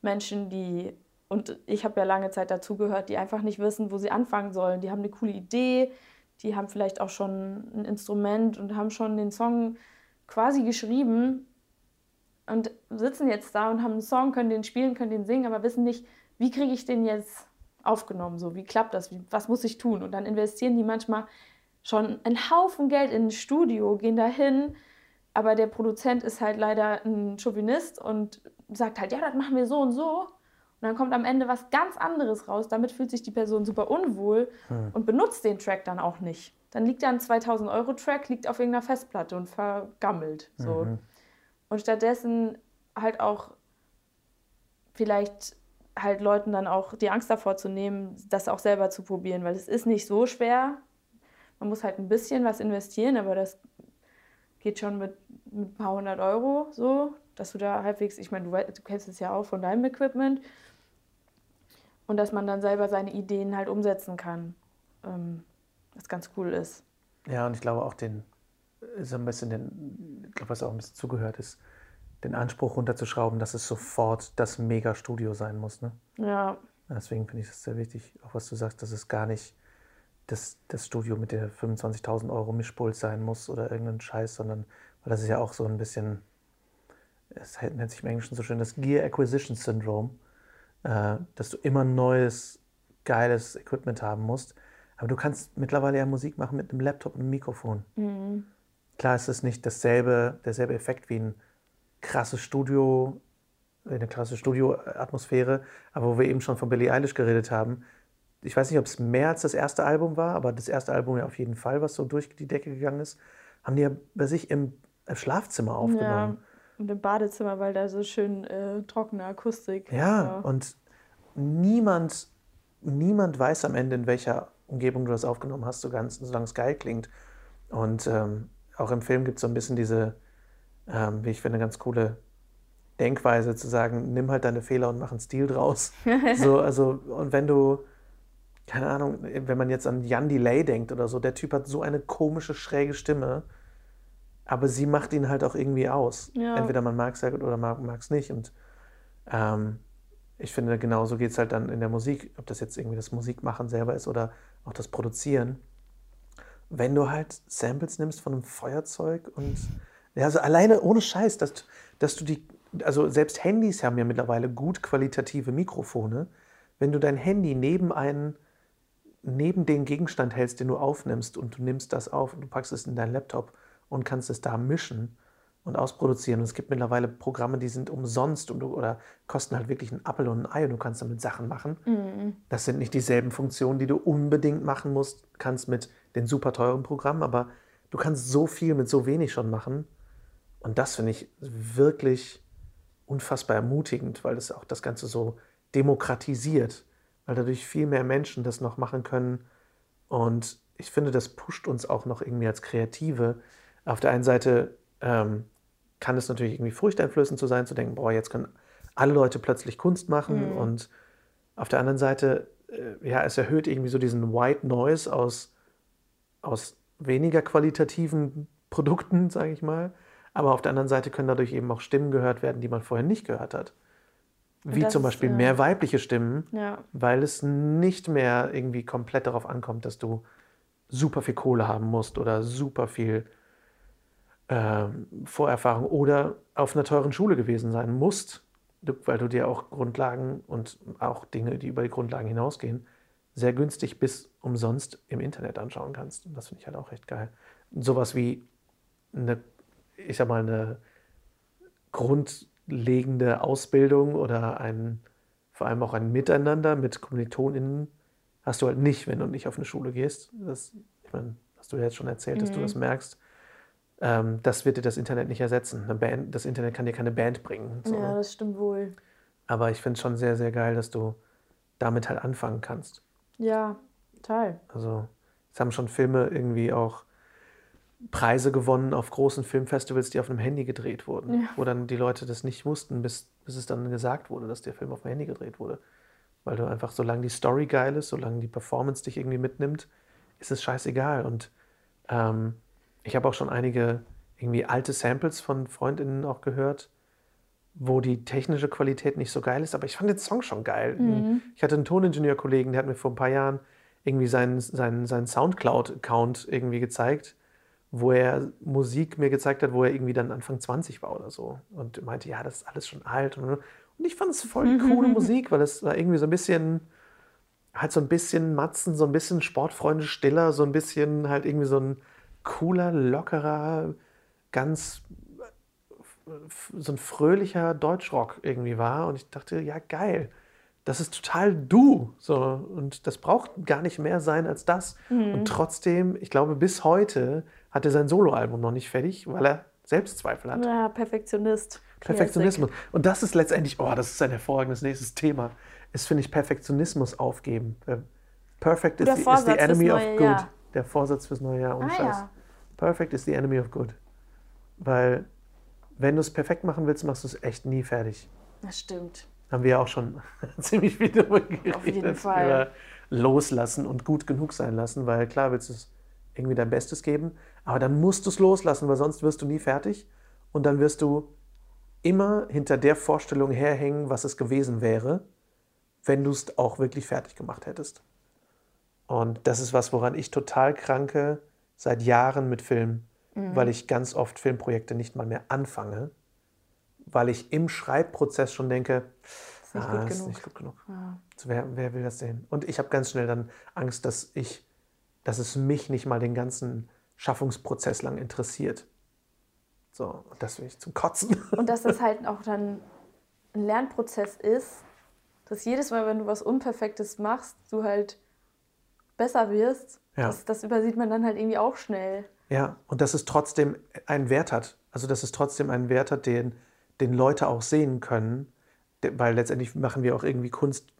Menschen, die, und ich habe ja lange Zeit dazugehört, die einfach nicht wissen, wo sie anfangen sollen. Die haben eine coole Idee, die haben vielleicht auch schon ein Instrument und haben schon den Song quasi geschrieben und sitzen jetzt da und haben einen Song, können den spielen, können den singen, aber wissen nicht, wie kriege ich den jetzt aufgenommen, so wie klappt das, wie, was muss ich tun? Und dann investieren die manchmal schon einen Haufen Geld in ein Studio, gehen da hin, aber der Produzent ist halt leider ein Chauvinist und sagt halt, ja, das machen wir so und so. Und dann kommt am Ende was ganz anderes raus. Damit fühlt sich die Person super unwohl Hm. und benutzt den Track dann auch nicht. Dann liegt da ein 2000 Euro Track, liegt auf irgendeiner Festplatte und vergammelt. So. Mhm. Und stattdessen halt auch vielleicht halt Leuten dann auch die Angst davor zu nehmen, das auch selber zu probieren, weil es ist nicht so schwer. Man muss halt ein bisschen was investieren, aber das geht schon mit, mit ein paar hundert Euro so, dass du da halbwegs, ich meine, du, du kennst es ja auch von deinem Equipment und dass man dann selber seine Ideen halt umsetzen kann, ähm, was ganz cool ist. Ja, und ich glaube auch den, so ein bisschen den, ich glaube, was auch ein bisschen zugehört ist, den Anspruch runterzuschrauben, dass es sofort das Mega-Studio sein muss. Ne? Ja, Deswegen finde ich es sehr wichtig, auch was du sagst, dass es gar nicht das, das Studio mit der 25.000 Euro Mischpult sein muss oder irgendein Scheiß, sondern, weil das ist ja auch so ein bisschen, es nennt sich im Englischen so schön das Gear Acquisition Syndrome, äh, dass du immer neues, geiles Equipment haben musst. Aber du kannst mittlerweile ja Musik machen mit einem Laptop und einem Mikrofon. mhm. Klar ist es nicht dasselbe, derselbe Effekt wie ein krasses Studio, eine krasse Studioatmosphäre, aber wo wir eben schon von Billie Eilish geredet haben. Ich weiß nicht, ob es mehr als das erste Album war, aber das erste Album ja auf jeden Fall, was so durch die Decke gegangen ist, haben die ja bei sich im Schlafzimmer aufgenommen. Ja, und im Badezimmer, weil da so schön äh, trockene Akustik. Ja, ja, und niemand, niemand weiß am Ende, in welcher Umgebung du das aufgenommen hast, so ganz, solange es geil klingt. Und ähm, auch im Film gibt es so ein bisschen diese, ähm, wie ich finde, ganz coole Denkweise zu sagen, nimm halt deine Fehler und mach einen Stil draus. so, also, und wenn du, keine Ahnung, wenn man jetzt an Jan Delay denkt oder so, der Typ hat so eine komische, schräge Stimme, aber sie macht ihn halt auch irgendwie aus. Ja. Entweder man mag es halt oder man mag es nicht. Und ähm, ich finde, genauso geht es halt dann in der Musik, ob das jetzt irgendwie das Musikmachen selber ist oder auch das Produzieren. Wenn du halt Samples nimmst von einem Feuerzeug und ja, also alleine ohne Scheiß, dass, dass du die also selbst Handys haben ja mittlerweile gut qualitative Mikrofone. Wenn du dein Handy neben einen, neben den Gegenstand hältst, den du aufnimmst und du nimmst das auf und du packst es in deinen Laptop und kannst es da mischen und ausproduzieren. Und es gibt mittlerweile Programme, die sind umsonst und du, oder kosten halt wirklich einen Apfel und ein Ei und du kannst damit Sachen machen. Mhm. Das sind nicht dieselben Funktionen, die du unbedingt machen musst, kannst mit den super teuren Programmen, aber du kannst so viel mit so wenig schon machen. Und das finde ich wirklich unfassbar ermutigend, weil es auch das Ganze so demokratisiert, weil dadurch viel mehr Menschen das noch machen können. Und ich finde, das pusht uns auch noch irgendwie als Kreative. Auf der einen Seite ähm, kann es natürlich irgendwie furchteinflößend zu sein, zu denken, boah, jetzt können alle Leute plötzlich Kunst machen. Mhm. Und auf der anderen Seite, äh, ja, es erhöht irgendwie so diesen White Noise aus, aus weniger qualitativen Produkten, sage ich mal. Aber auf der anderen Seite können dadurch eben auch Stimmen gehört werden, die man vorher nicht gehört hat. Wie das, zum Beispiel mehr weibliche Stimmen, ja. weil es nicht mehr irgendwie komplett darauf ankommt, dass du super viel Kohle haben musst oder super viel äh, Vorerfahrung oder auf einer teuren Schule gewesen sein musst, weil du dir auch Grundlagen und auch Dinge, die über die Grundlagen hinausgehen, sehr günstig bis umsonst im Internet anschauen kannst. Und das finde ich halt auch recht geil. Sowas wie eine ich sag mal, eine grundlegende Ausbildung oder ein, vor allem auch ein Miteinander mit KommilitonInnen hast du halt nicht, wenn du nicht auf eine Schule gehst. Das, ich meine, hast du ja jetzt schon erzählt, mhm. dass du das mhm. merkst. Ähm, das wird dir das Internet nicht ersetzen. Band, das Internet kann dir keine Band bringen. So. Ja, das stimmt wohl. Aber ich finde es schon sehr, sehr geil, dass du damit halt anfangen kannst. Ja, total. Also, es haben schon Filme irgendwie auch Preise gewonnen auf großen Filmfestivals, die auf einem Handy gedreht wurden, ja. wo dann die Leute das nicht wussten, bis, bis es dann gesagt wurde, dass der Film auf dem Handy gedreht wurde. Weil du einfach, solange die Story geil ist, solange die Performance dich irgendwie mitnimmt, ist es scheißegal. Und ähm, ich habe auch schon einige irgendwie alte Samples von Freundinnen auch gehört, wo die technische Qualität nicht so geil ist, aber ich fand den Song schon geil. Mhm. Ich hatte einen Toningenieur-Kollegen, der hat mir vor ein paar Jahren irgendwie seinen, seinen, seinen Soundcloud-Account irgendwie gezeigt wo er Musik mir gezeigt hat, wo er irgendwie dann Anfang 20 war oder so. Und meinte, ja, das ist alles schon alt. Und, und ich fand es voll coole Musik, weil es war irgendwie so ein bisschen, halt so ein bisschen Matzen, so ein bisschen Sportfreunde stiller, so ein bisschen halt irgendwie so ein cooler, lockerer, ganz so ein fröhlicher Deutschrock irgendwie war. Und ich dachte, ja, geil. Das ist total du. So. Und das braucht gar nicht mehr sein als das. Mhm. Und trotzdem, ich glaube, bis heute hat er sein Soloalbum noch nicht fertig, weil er Selbstzweifel hat. Ja, Perfektionist. Perfektionismus. Und das ist letztendlich, oh, das ist ein hervorragendes nächstes Thema, ist, finde ich, Perfektionismus aufgeben. Perfect is the, is the, enemy of good. Jahr. Der Vorsatz fürs neue Jahr. Ah, Scheiß. Ja. Perfect is the enemy of good. Weil, wenn du es perfekt machen willst, machst du es echt nie fertig. Das stimmt. Haben wir ja auch schon ziemlich viel darüber geredet. Auf jeden Fall. Über loslassen und gut genug sein lassen, weil klar willst du es irgendwie dein Bestes geben, aber dann musst du es loslassen, weil sonst wirst du nie fertig und dann wirst du immer hinter der Vorstellung herhängen, was es gewesen wäre, wenn du es auch wirklich fertig gemacht hättest. Und das ist was, woran ich total kranke seit Jahren mit Film, mhm. weil ich ganz oft Filmprojekte nicht mal mehr anfange, weil ich im Schreibprozess schon denke, ist nicht, ah, gut, ist genug. nicht gut genug. Ja. Also wer, wer will das sehen? Und ich habe ganz schnell dann Angst, dass ich dass es mich nicht mal den ganzen Schaffungsprozess lang interessiert. So, und das will ich zum Kotzen. Und dass das halt auch dann ein Lernprozess ist, dass jedes Mal, wenn du was Unperfektes machst, du halt besser wirst. Ja. Das, das übersieht man dann halt irgendwie auch schnell. Ja, und dass es trotzdem einen Wert hat. Also, dass es trotzdem einen Wert hat, den, den Leute auch sehen können. Weil letztendlich machen wir auch irgendwie Kunst,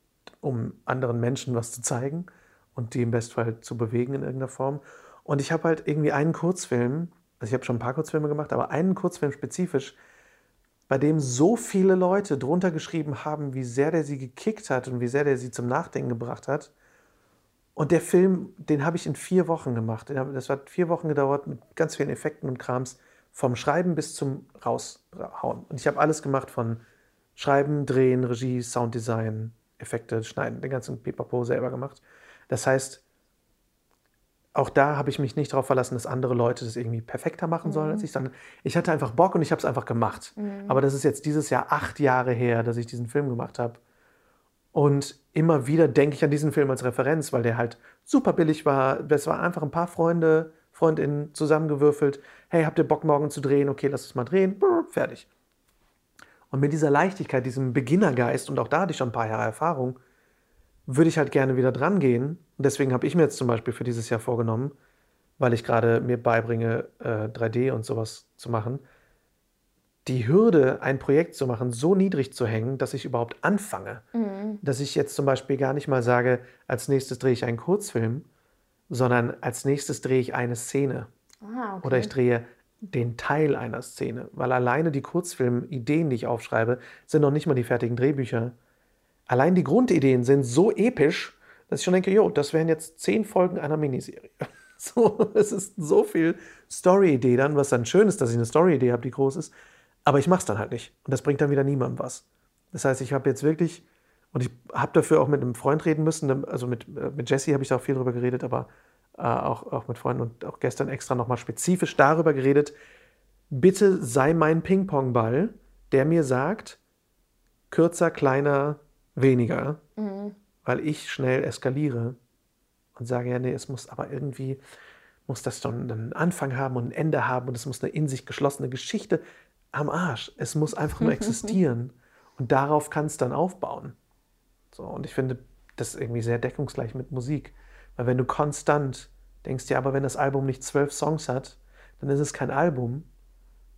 um anderen Menschen was zu zeigen und die im Bestfall zu bewegen in irgendeiner Form. Und ich habe halt irgendwie einen Kurzfilm, also ich habe schon ein paar Kurzfilme gemacht, aber einen Kurzfilm spezifisch, bei dem so viele Leute drunter geschrieben haben, wie sehr der sie gekickt hat und wie sehr der sie zum Nachdenken gebracht hat. Und der Film, den habe ich in vier Wochen gemacht. Das hat vier Wochen gedauert mit ganz vielen Effekten und Krams, vom Schreiben bis zum Raushauen. Und ich habe alles gemacht von Schreiben, Drehen, Regie, Sounddesign, Effekte, Schneiden, den ganzen Pipapo selber gemacht. Das heißt, auch da habe ich mich nicht darauf verlassen, dass andere Leute das irgendwie perfekter machen sollen mhm. als ich, sondern ich hatte einfach Bock und ich habe es einfach gemacht. Mhm. Aber das ist jetzt dieses Jahr acht Jahre her, dass ich diesen Film gemacht habe. Und immer wieder denke ich an diesen Film als Referenz, weil der halt super billig war. Es waren einfach ein paar Freunde, Freundinnen zusammengewürfelt. Hey, habt ihr Bock morgen zu drehen? Okay, lass es mal drehen. Fertig. Und mit dieser Leichtigkeit, diesem Beginnergeist, und auch da hatte ich schon ein paar Jahre Erfahrung, würde ich halt gerne wieder dran gehen. Und deswegen habe ich mir jetzt zum Beispiel für dieses Jahr vorgenommen, weil ich gerade mir beibringe, äh, 3D und sowas zu machen, die Hürde, ein Projekt zu machen, so niedrig zu hängen, dass ich überhaupt anfange. Mhm. Dass ich jetzt zum Beispiel gar nicht mal sage, als nächstes drehe ich einen Kurzfilm, sondern als nächstes drehe ich eine Szene. Ah, okay. Oder ich drehe den Teil einer Szene. Weil alleine die Kurzfilmideen, die ich aufschreibe, sind noch nicht mal die fertigen Drehbücher, Allein die Grundideen sind so episch, dass ich schon denke, jo, das wären jetzt zehn Folgen einer Miniserie. So, es ist so viel Story-Idee dann, was dann schön ist, dass ich eine Story-Idee habe, die groß ist. Aber ich mache es dann halt nicht. Und das bringt dann wieder niemandem was. Das heißt, ich habe jetzt wirklich, und ich habe dafür auch mit einem Freund reden müssen, also mit, äh, mit Jesse habe ich da auch viel drüber geredet, aber äh, auch, auch mit Freunden und auch gestern extra nochmal spezifisch darüber geredet. Bitte sei mein Ping-Pong-Ball, der mir sagt, kürzer, kleiner, weniger, mhm. weil ich schnell eskaliere und sage, ja, nee, es muss aber irgendwie, muss das schon einen Anfang haben und ein Ende haben und es muss eine in sich geschlossene Geschichte am Arsch. Es muss einfach nur existieren und darauf kann es dann aufbauen. So, und ich finde das irgendwie sehr deckungsgleich mit Musik. Weil wenn du konstant denkst, ja, aber wenn das Album nicht zwölf Songs hat, dann ist es kein Album.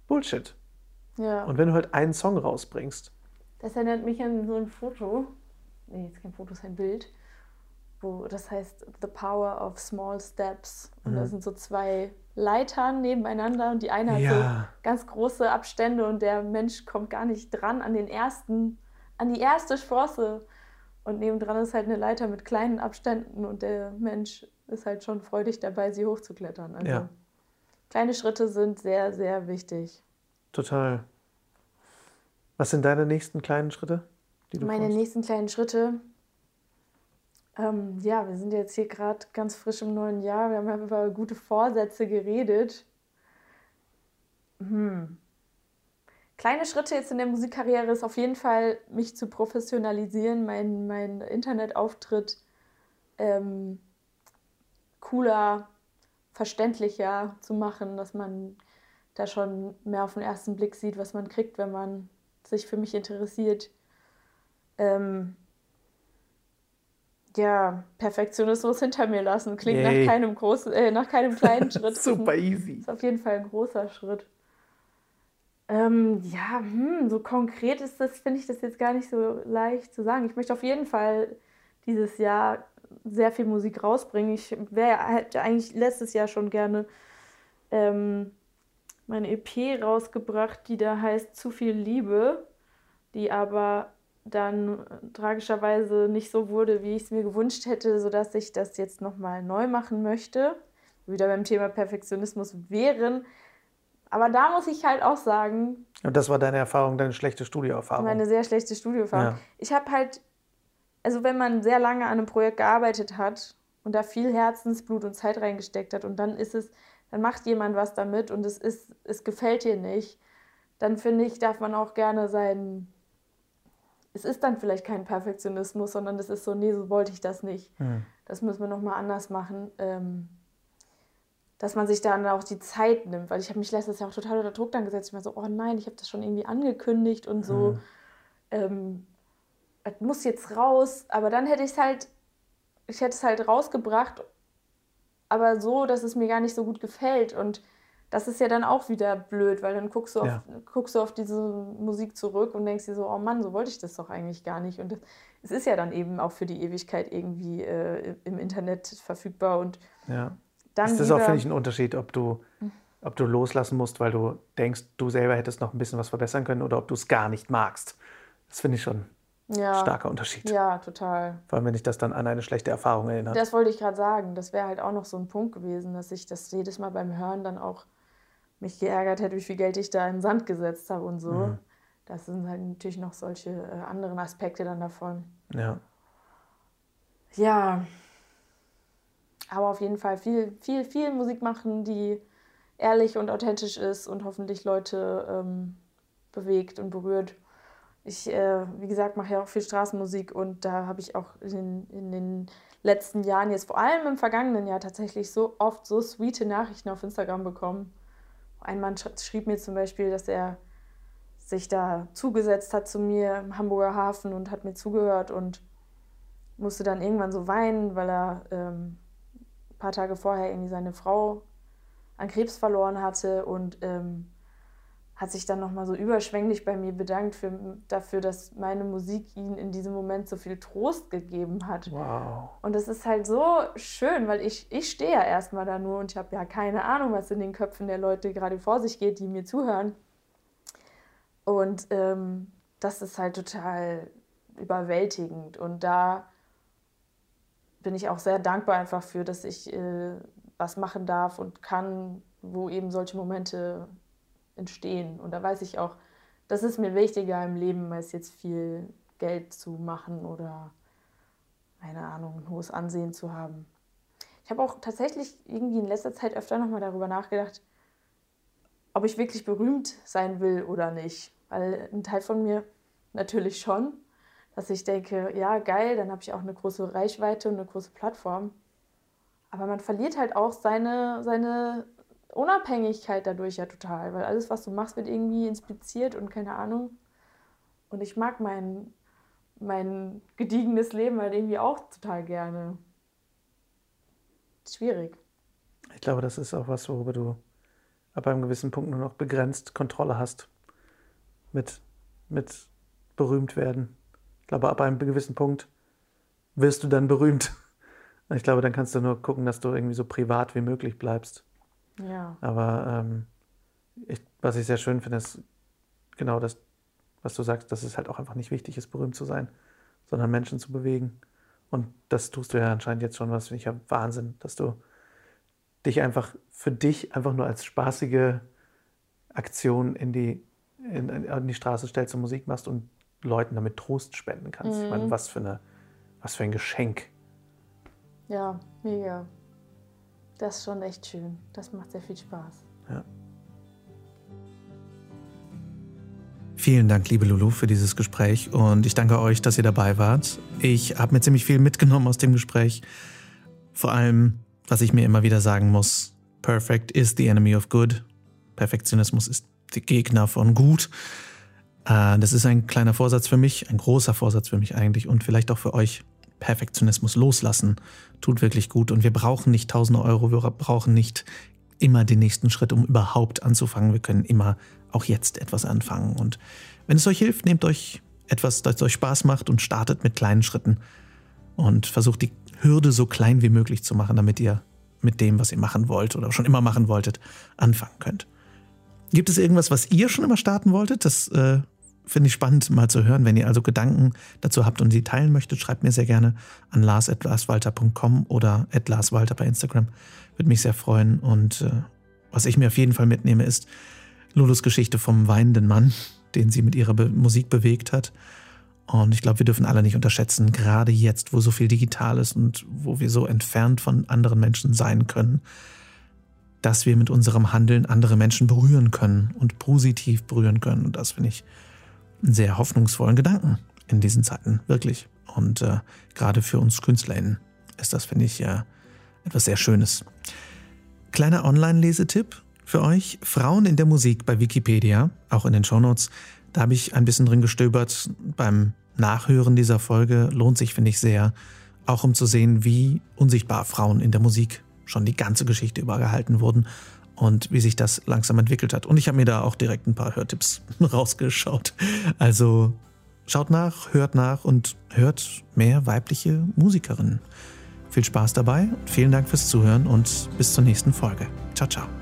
Bullshit. Ja. Und wenn du halt einen Song rausbringst, das erinnert mich an so ein Foto, nee, jetzt kein Foto, es ist ein Bild, wo das heißt The Power of Small Steps. Und mhm. da sind so zwei Leitern nebeneinander und die eine ja. hat so ganz große Abstände und der Mensch kommt gar nicht dran an den ersten, an die erste Sprosse. Und nebendran ist halt eine Leiter mit kleinen Abständen und der Mensch ist halt schon freudig dabei, sie hochzuklettern. Also ja. kleine Schritte sind sehr, sehr wichtig. Total. Was sind deine nächsten kleinen Schritte? Meine brauchst? nächsten kleinen Schritte. Ähm, ja, wir sind jetzt hier gerade ganz frisch im neuen Jahr. Wir haben ja über gute Vorsätze geredet. Hm. Kleine Schritte jetzt in der Musikkarriere ist auf jeden Fall, mich zu professionalisieren, mein, mein Internetauftritt ähm, cooler, verständlicher zu machen, dass man da schon mehr auf den ersten Blick sieht, was man kriegt, wenn man sich für mich interessiert. Ähm, ja, Perfektionismus hinter mir lassen. Klingt Yay. nach keinem großen, äh, nach keinem kleinen Schritt. Super easy. Ist auf jeden Fall ein großer Schritt. Ähm, ja, hm, so konkret ist das, finde ich das jetzt gar nicht so leicht zu sagen. Ich möchte auf jeden Fall dieses Jahr sehr viel Musik rausbringen. Ich wäre hätte eigentlich letztes Jahr schon gerne ähm, meine EP rausgebracht, die da heißt Zu viel Liebe, die aber dann tragischerweise nicht so wurde, wie ich es mir gewünscht hätte, sodass ich das jetzt nochmal neu machen möchte. Wieder beim Thema Perfektionismus wären. Aber da muss ich halt auch sagen. Und das war deine Erfahrung, deine schlechte Studioerfahrung? Meine sehr schlechte Studioerfahrung. Ja. Ich habe halt, also wenn man sehr lange an einem Projekt gearbeitet hat und da viel Herzensblut und Zeit reingesteckt hat und dann ist es dann macht jemand was damit und es ist, es gefällt dir nicht, dann finde ich, darf man auch gerne sein. Es ist dann vielleicht kein Perfektionismus, sondern es ist so, nee, so wollte ich das nicht. Mhm. Das müssen wir nochmal anders machen. Ähm, dass man sich dann auch die Zeit nimmt, weil ich habe mich letztes Jahr auch total unter Druck dann gesetzt. Ich war so, oh nein, ich habe das schon irgendwie angekündigt und so. Mhm. Ähm, es muss jetzt raus, aber dann hätte ich es halt, ich hätte es halt rausgebracht, aber so, dass es mir gar nicht so gut gefällt und das ist ja dann auch wieder blöd, weil dann guckst du, auf, ja. guckst du auf diese Musik zurück und denkst dir so, oh Mann, so wollte ich das doch eigentlich gar nicht. Und es ist ja dann eben auch für die Ewigkeit irgendwie äh, im Internet verfügbar und ja. Dann ist das auch, finde ich, ein Unterschied, ob du, ob du loslassen musst, weil du denkst, du selber hättest noch ein bisschen was verbessern können oder ob du es gar nicht magst. Das finde ich schon ja. ein starker Unterschied. Ja, total. Vor allem, wenn ich das dann an eine schlechte Erfahrung erinnere. Das wollte ich gerade sagen. Das wäre halt auch noch so ein Punkt gewesen, dass ich das jedes Mal beim Hören dann auch mich geärgert hätte, wie viel Geld ich da in den Sand gesetzt habe und so. Mhm. Das sind halt natürlich noch solche äh, anderen Aspekte dann davon. Ja. Ja, aber auf jeden Fall viel, viel, viel Musik machen, die ehrlich und authentisch ist und hoffentlich Leute ähm, bewegt und berührt. Ich, äh, wie gesagt, mache ja auch viel Straßenmusik und da habe ich auch in, in, den letzten Jahren, jetzt vor allem im vergangenen Jahr, tatsächlich so oft so sweete Nachrichten auf Instagram bekommen. Ein Mann schrieb mir zum Beispiel, dass er sich da zugesetzt hat zu mir im Hamburger Hafen und hat mir zugehört und musste dann irgendwann so weinen, weil er ähm, paar Tage vorher irgendwie seine Frau an Krebs verloren hatte und ähm, hat sich dann nochmal so überschwänglich bei mir bedankt für, dafür, dass meine Musik ihm in diesem Moment so viel Trost gegeben hat. Wow. Und das ist halt so schön, weil ich, ich stehe ja erstmal da nur und ich habe ja keine Ahnung, was in den Köpfen der Leute gerade vor sich geht, die mir zuhören. Und ähm, das ist halt total überwältigend. Und da bin ich auch sehr dankbar einfach für, dass ich äh, was machen darf und kann, wo eben solche Momente entstehen. Und da weiß ich auch, das ist mir wichtiger im Leben, als jetzt viel Geld zu machen oder, keine Ahnung, ein hohes Ansehen zu haben. Ich habe auch tatsächlich irgendwie in letzter Zeit öfter nochmal darüber nachgedacht, ob ich wirklich berühmt sein will oder nicht. Weil ein Teil von mir natürlich schon, dass ich denke, ja, geil, dann habe ich auch eine große Reichweite und eine große Plattform. Aber man verliert halt auch seine, seine Unabhängigkeit dadurch ja total, weil alles, was du machst, wird irgendwie inspiziert und keine Ahnung. Und ich mag mein, mein gediegenes Leben halt irgendwie auch total gerne. Schwierig. Ich glaube, das ist auch was, worüber du ab einem gewissen Punkt nur noch begrenzt Kontrolle hast. Mit, mit berühmt werden glaube, ab einem gewissen Punkt wirst du dann berühmt. Ich glaube, dann kannst du nur gucken, dass du irgendwie so privat wie möglich bleibst. Ja. Aber ähm, ich, was ich sehr schön finde, ist genau das, was du sagst, dass es halt auch einfach nicht wichtig ist, berühmt zu sein, sondern Menschen zu bewegen. Und das tust du ja anscheinend jetzt schon, was finde ich ja Wahnsinn, dass du dich einfach für dich einfach nur als spaßige Aktion in die, in, in die Straße stellst und Musik machst und Leuten damit Trost spenden kannst. Mhm. Ich meine, mhm. was für, eine, was für ein Geschenk. Ja, mega. Das ist schon echt schön. Das macht sehr viel Spaß. Ja. Vielen Dank, liebe Lulu, für dieses Gespräch und ich danke euch, dass ihr dabei wart. Ich habe mir ziemlich viel mitgenommen aus dem Gespräch. Vor allem, was ich mir immer wieder sagen muss, Perfect is the enemy of good. Perfektionismus ist der Gegner von gut. Äh, das ist ein kleiner Vorsatz für mich, ein großer Vorsatz für mich eigentlich und vielleicht auch für euch. Perfektionismus loslassen tut wirklich gut und wir brauchen nicht tausende Euro, wir brauchen nicht immer den nächsten Schritt, um überhaupt anzufangen. Wir können immer auch jetzt etwas anfangen. Und wenn es euch hilft, nehmt euch etwas, das euch Spaß macht und startet mit kleinen Schritten und versucht die Hürde so klein wie möglich zu machen, damit ihr mit dem, was ihr machen wollt oder schon immer machen wolltet, anfangen könnt. Gibt es irgendwas, was ihr schon immer starten wolltet? Das äh, finde ich spannend mal zu hören. Wenn ihr also Gedanken dazu habt und sie teilen möchtet, schreibt mir sehr gerne an lars.larswalter.com oder at larswalter bei Instagram. Würde mich sehr freuen. Und äh, was ich mir auf jeden Fall mitnehme, ist Lulus Geschichte vom weinenden Mann, den sie mit ihrer Be Musik bewegt hat. Und ich glaube, wir dürfen alle nicht unterschätzen, gerade jetzt, wo so viel digital ist und wo wir so entfernt von anderen Menschen sein können, dass wir mit unserem Handeln andere Menschen berühren können und positiv berühren können. Und das finde ich einen sehr hoffnungsvollen Gedanken in diesen Zeiten, wirklich. Und äh, gerade für uns KünstlerInnen ist das, finde ich, äh, etwas sehr Schönes. Kleiner Online-Lesetipp für euch. Frauen in der Musik bei Wikipedia, auch in den Shownotes. Da habe ich ein bisschen drin gestöbert. Beim Nachhören dieser Folge lohnt sich, finde ich, sehr. Auch um zu sehen, wie unsichtbar Frauen in der Musik schon die ganze Geschichte über gehalten wurden und wie sich das langsam entwickelt hat. Und ich habe mir da auch direkt ein paar Hörtipps rausgeschaut. Also schaut nach, hört nach und hört mehr weibliche Musikerinnen. Viel Spaß dabei, vielen Dank fürs Zuhören und bis zur nächsten Folge. Ciao, ciao.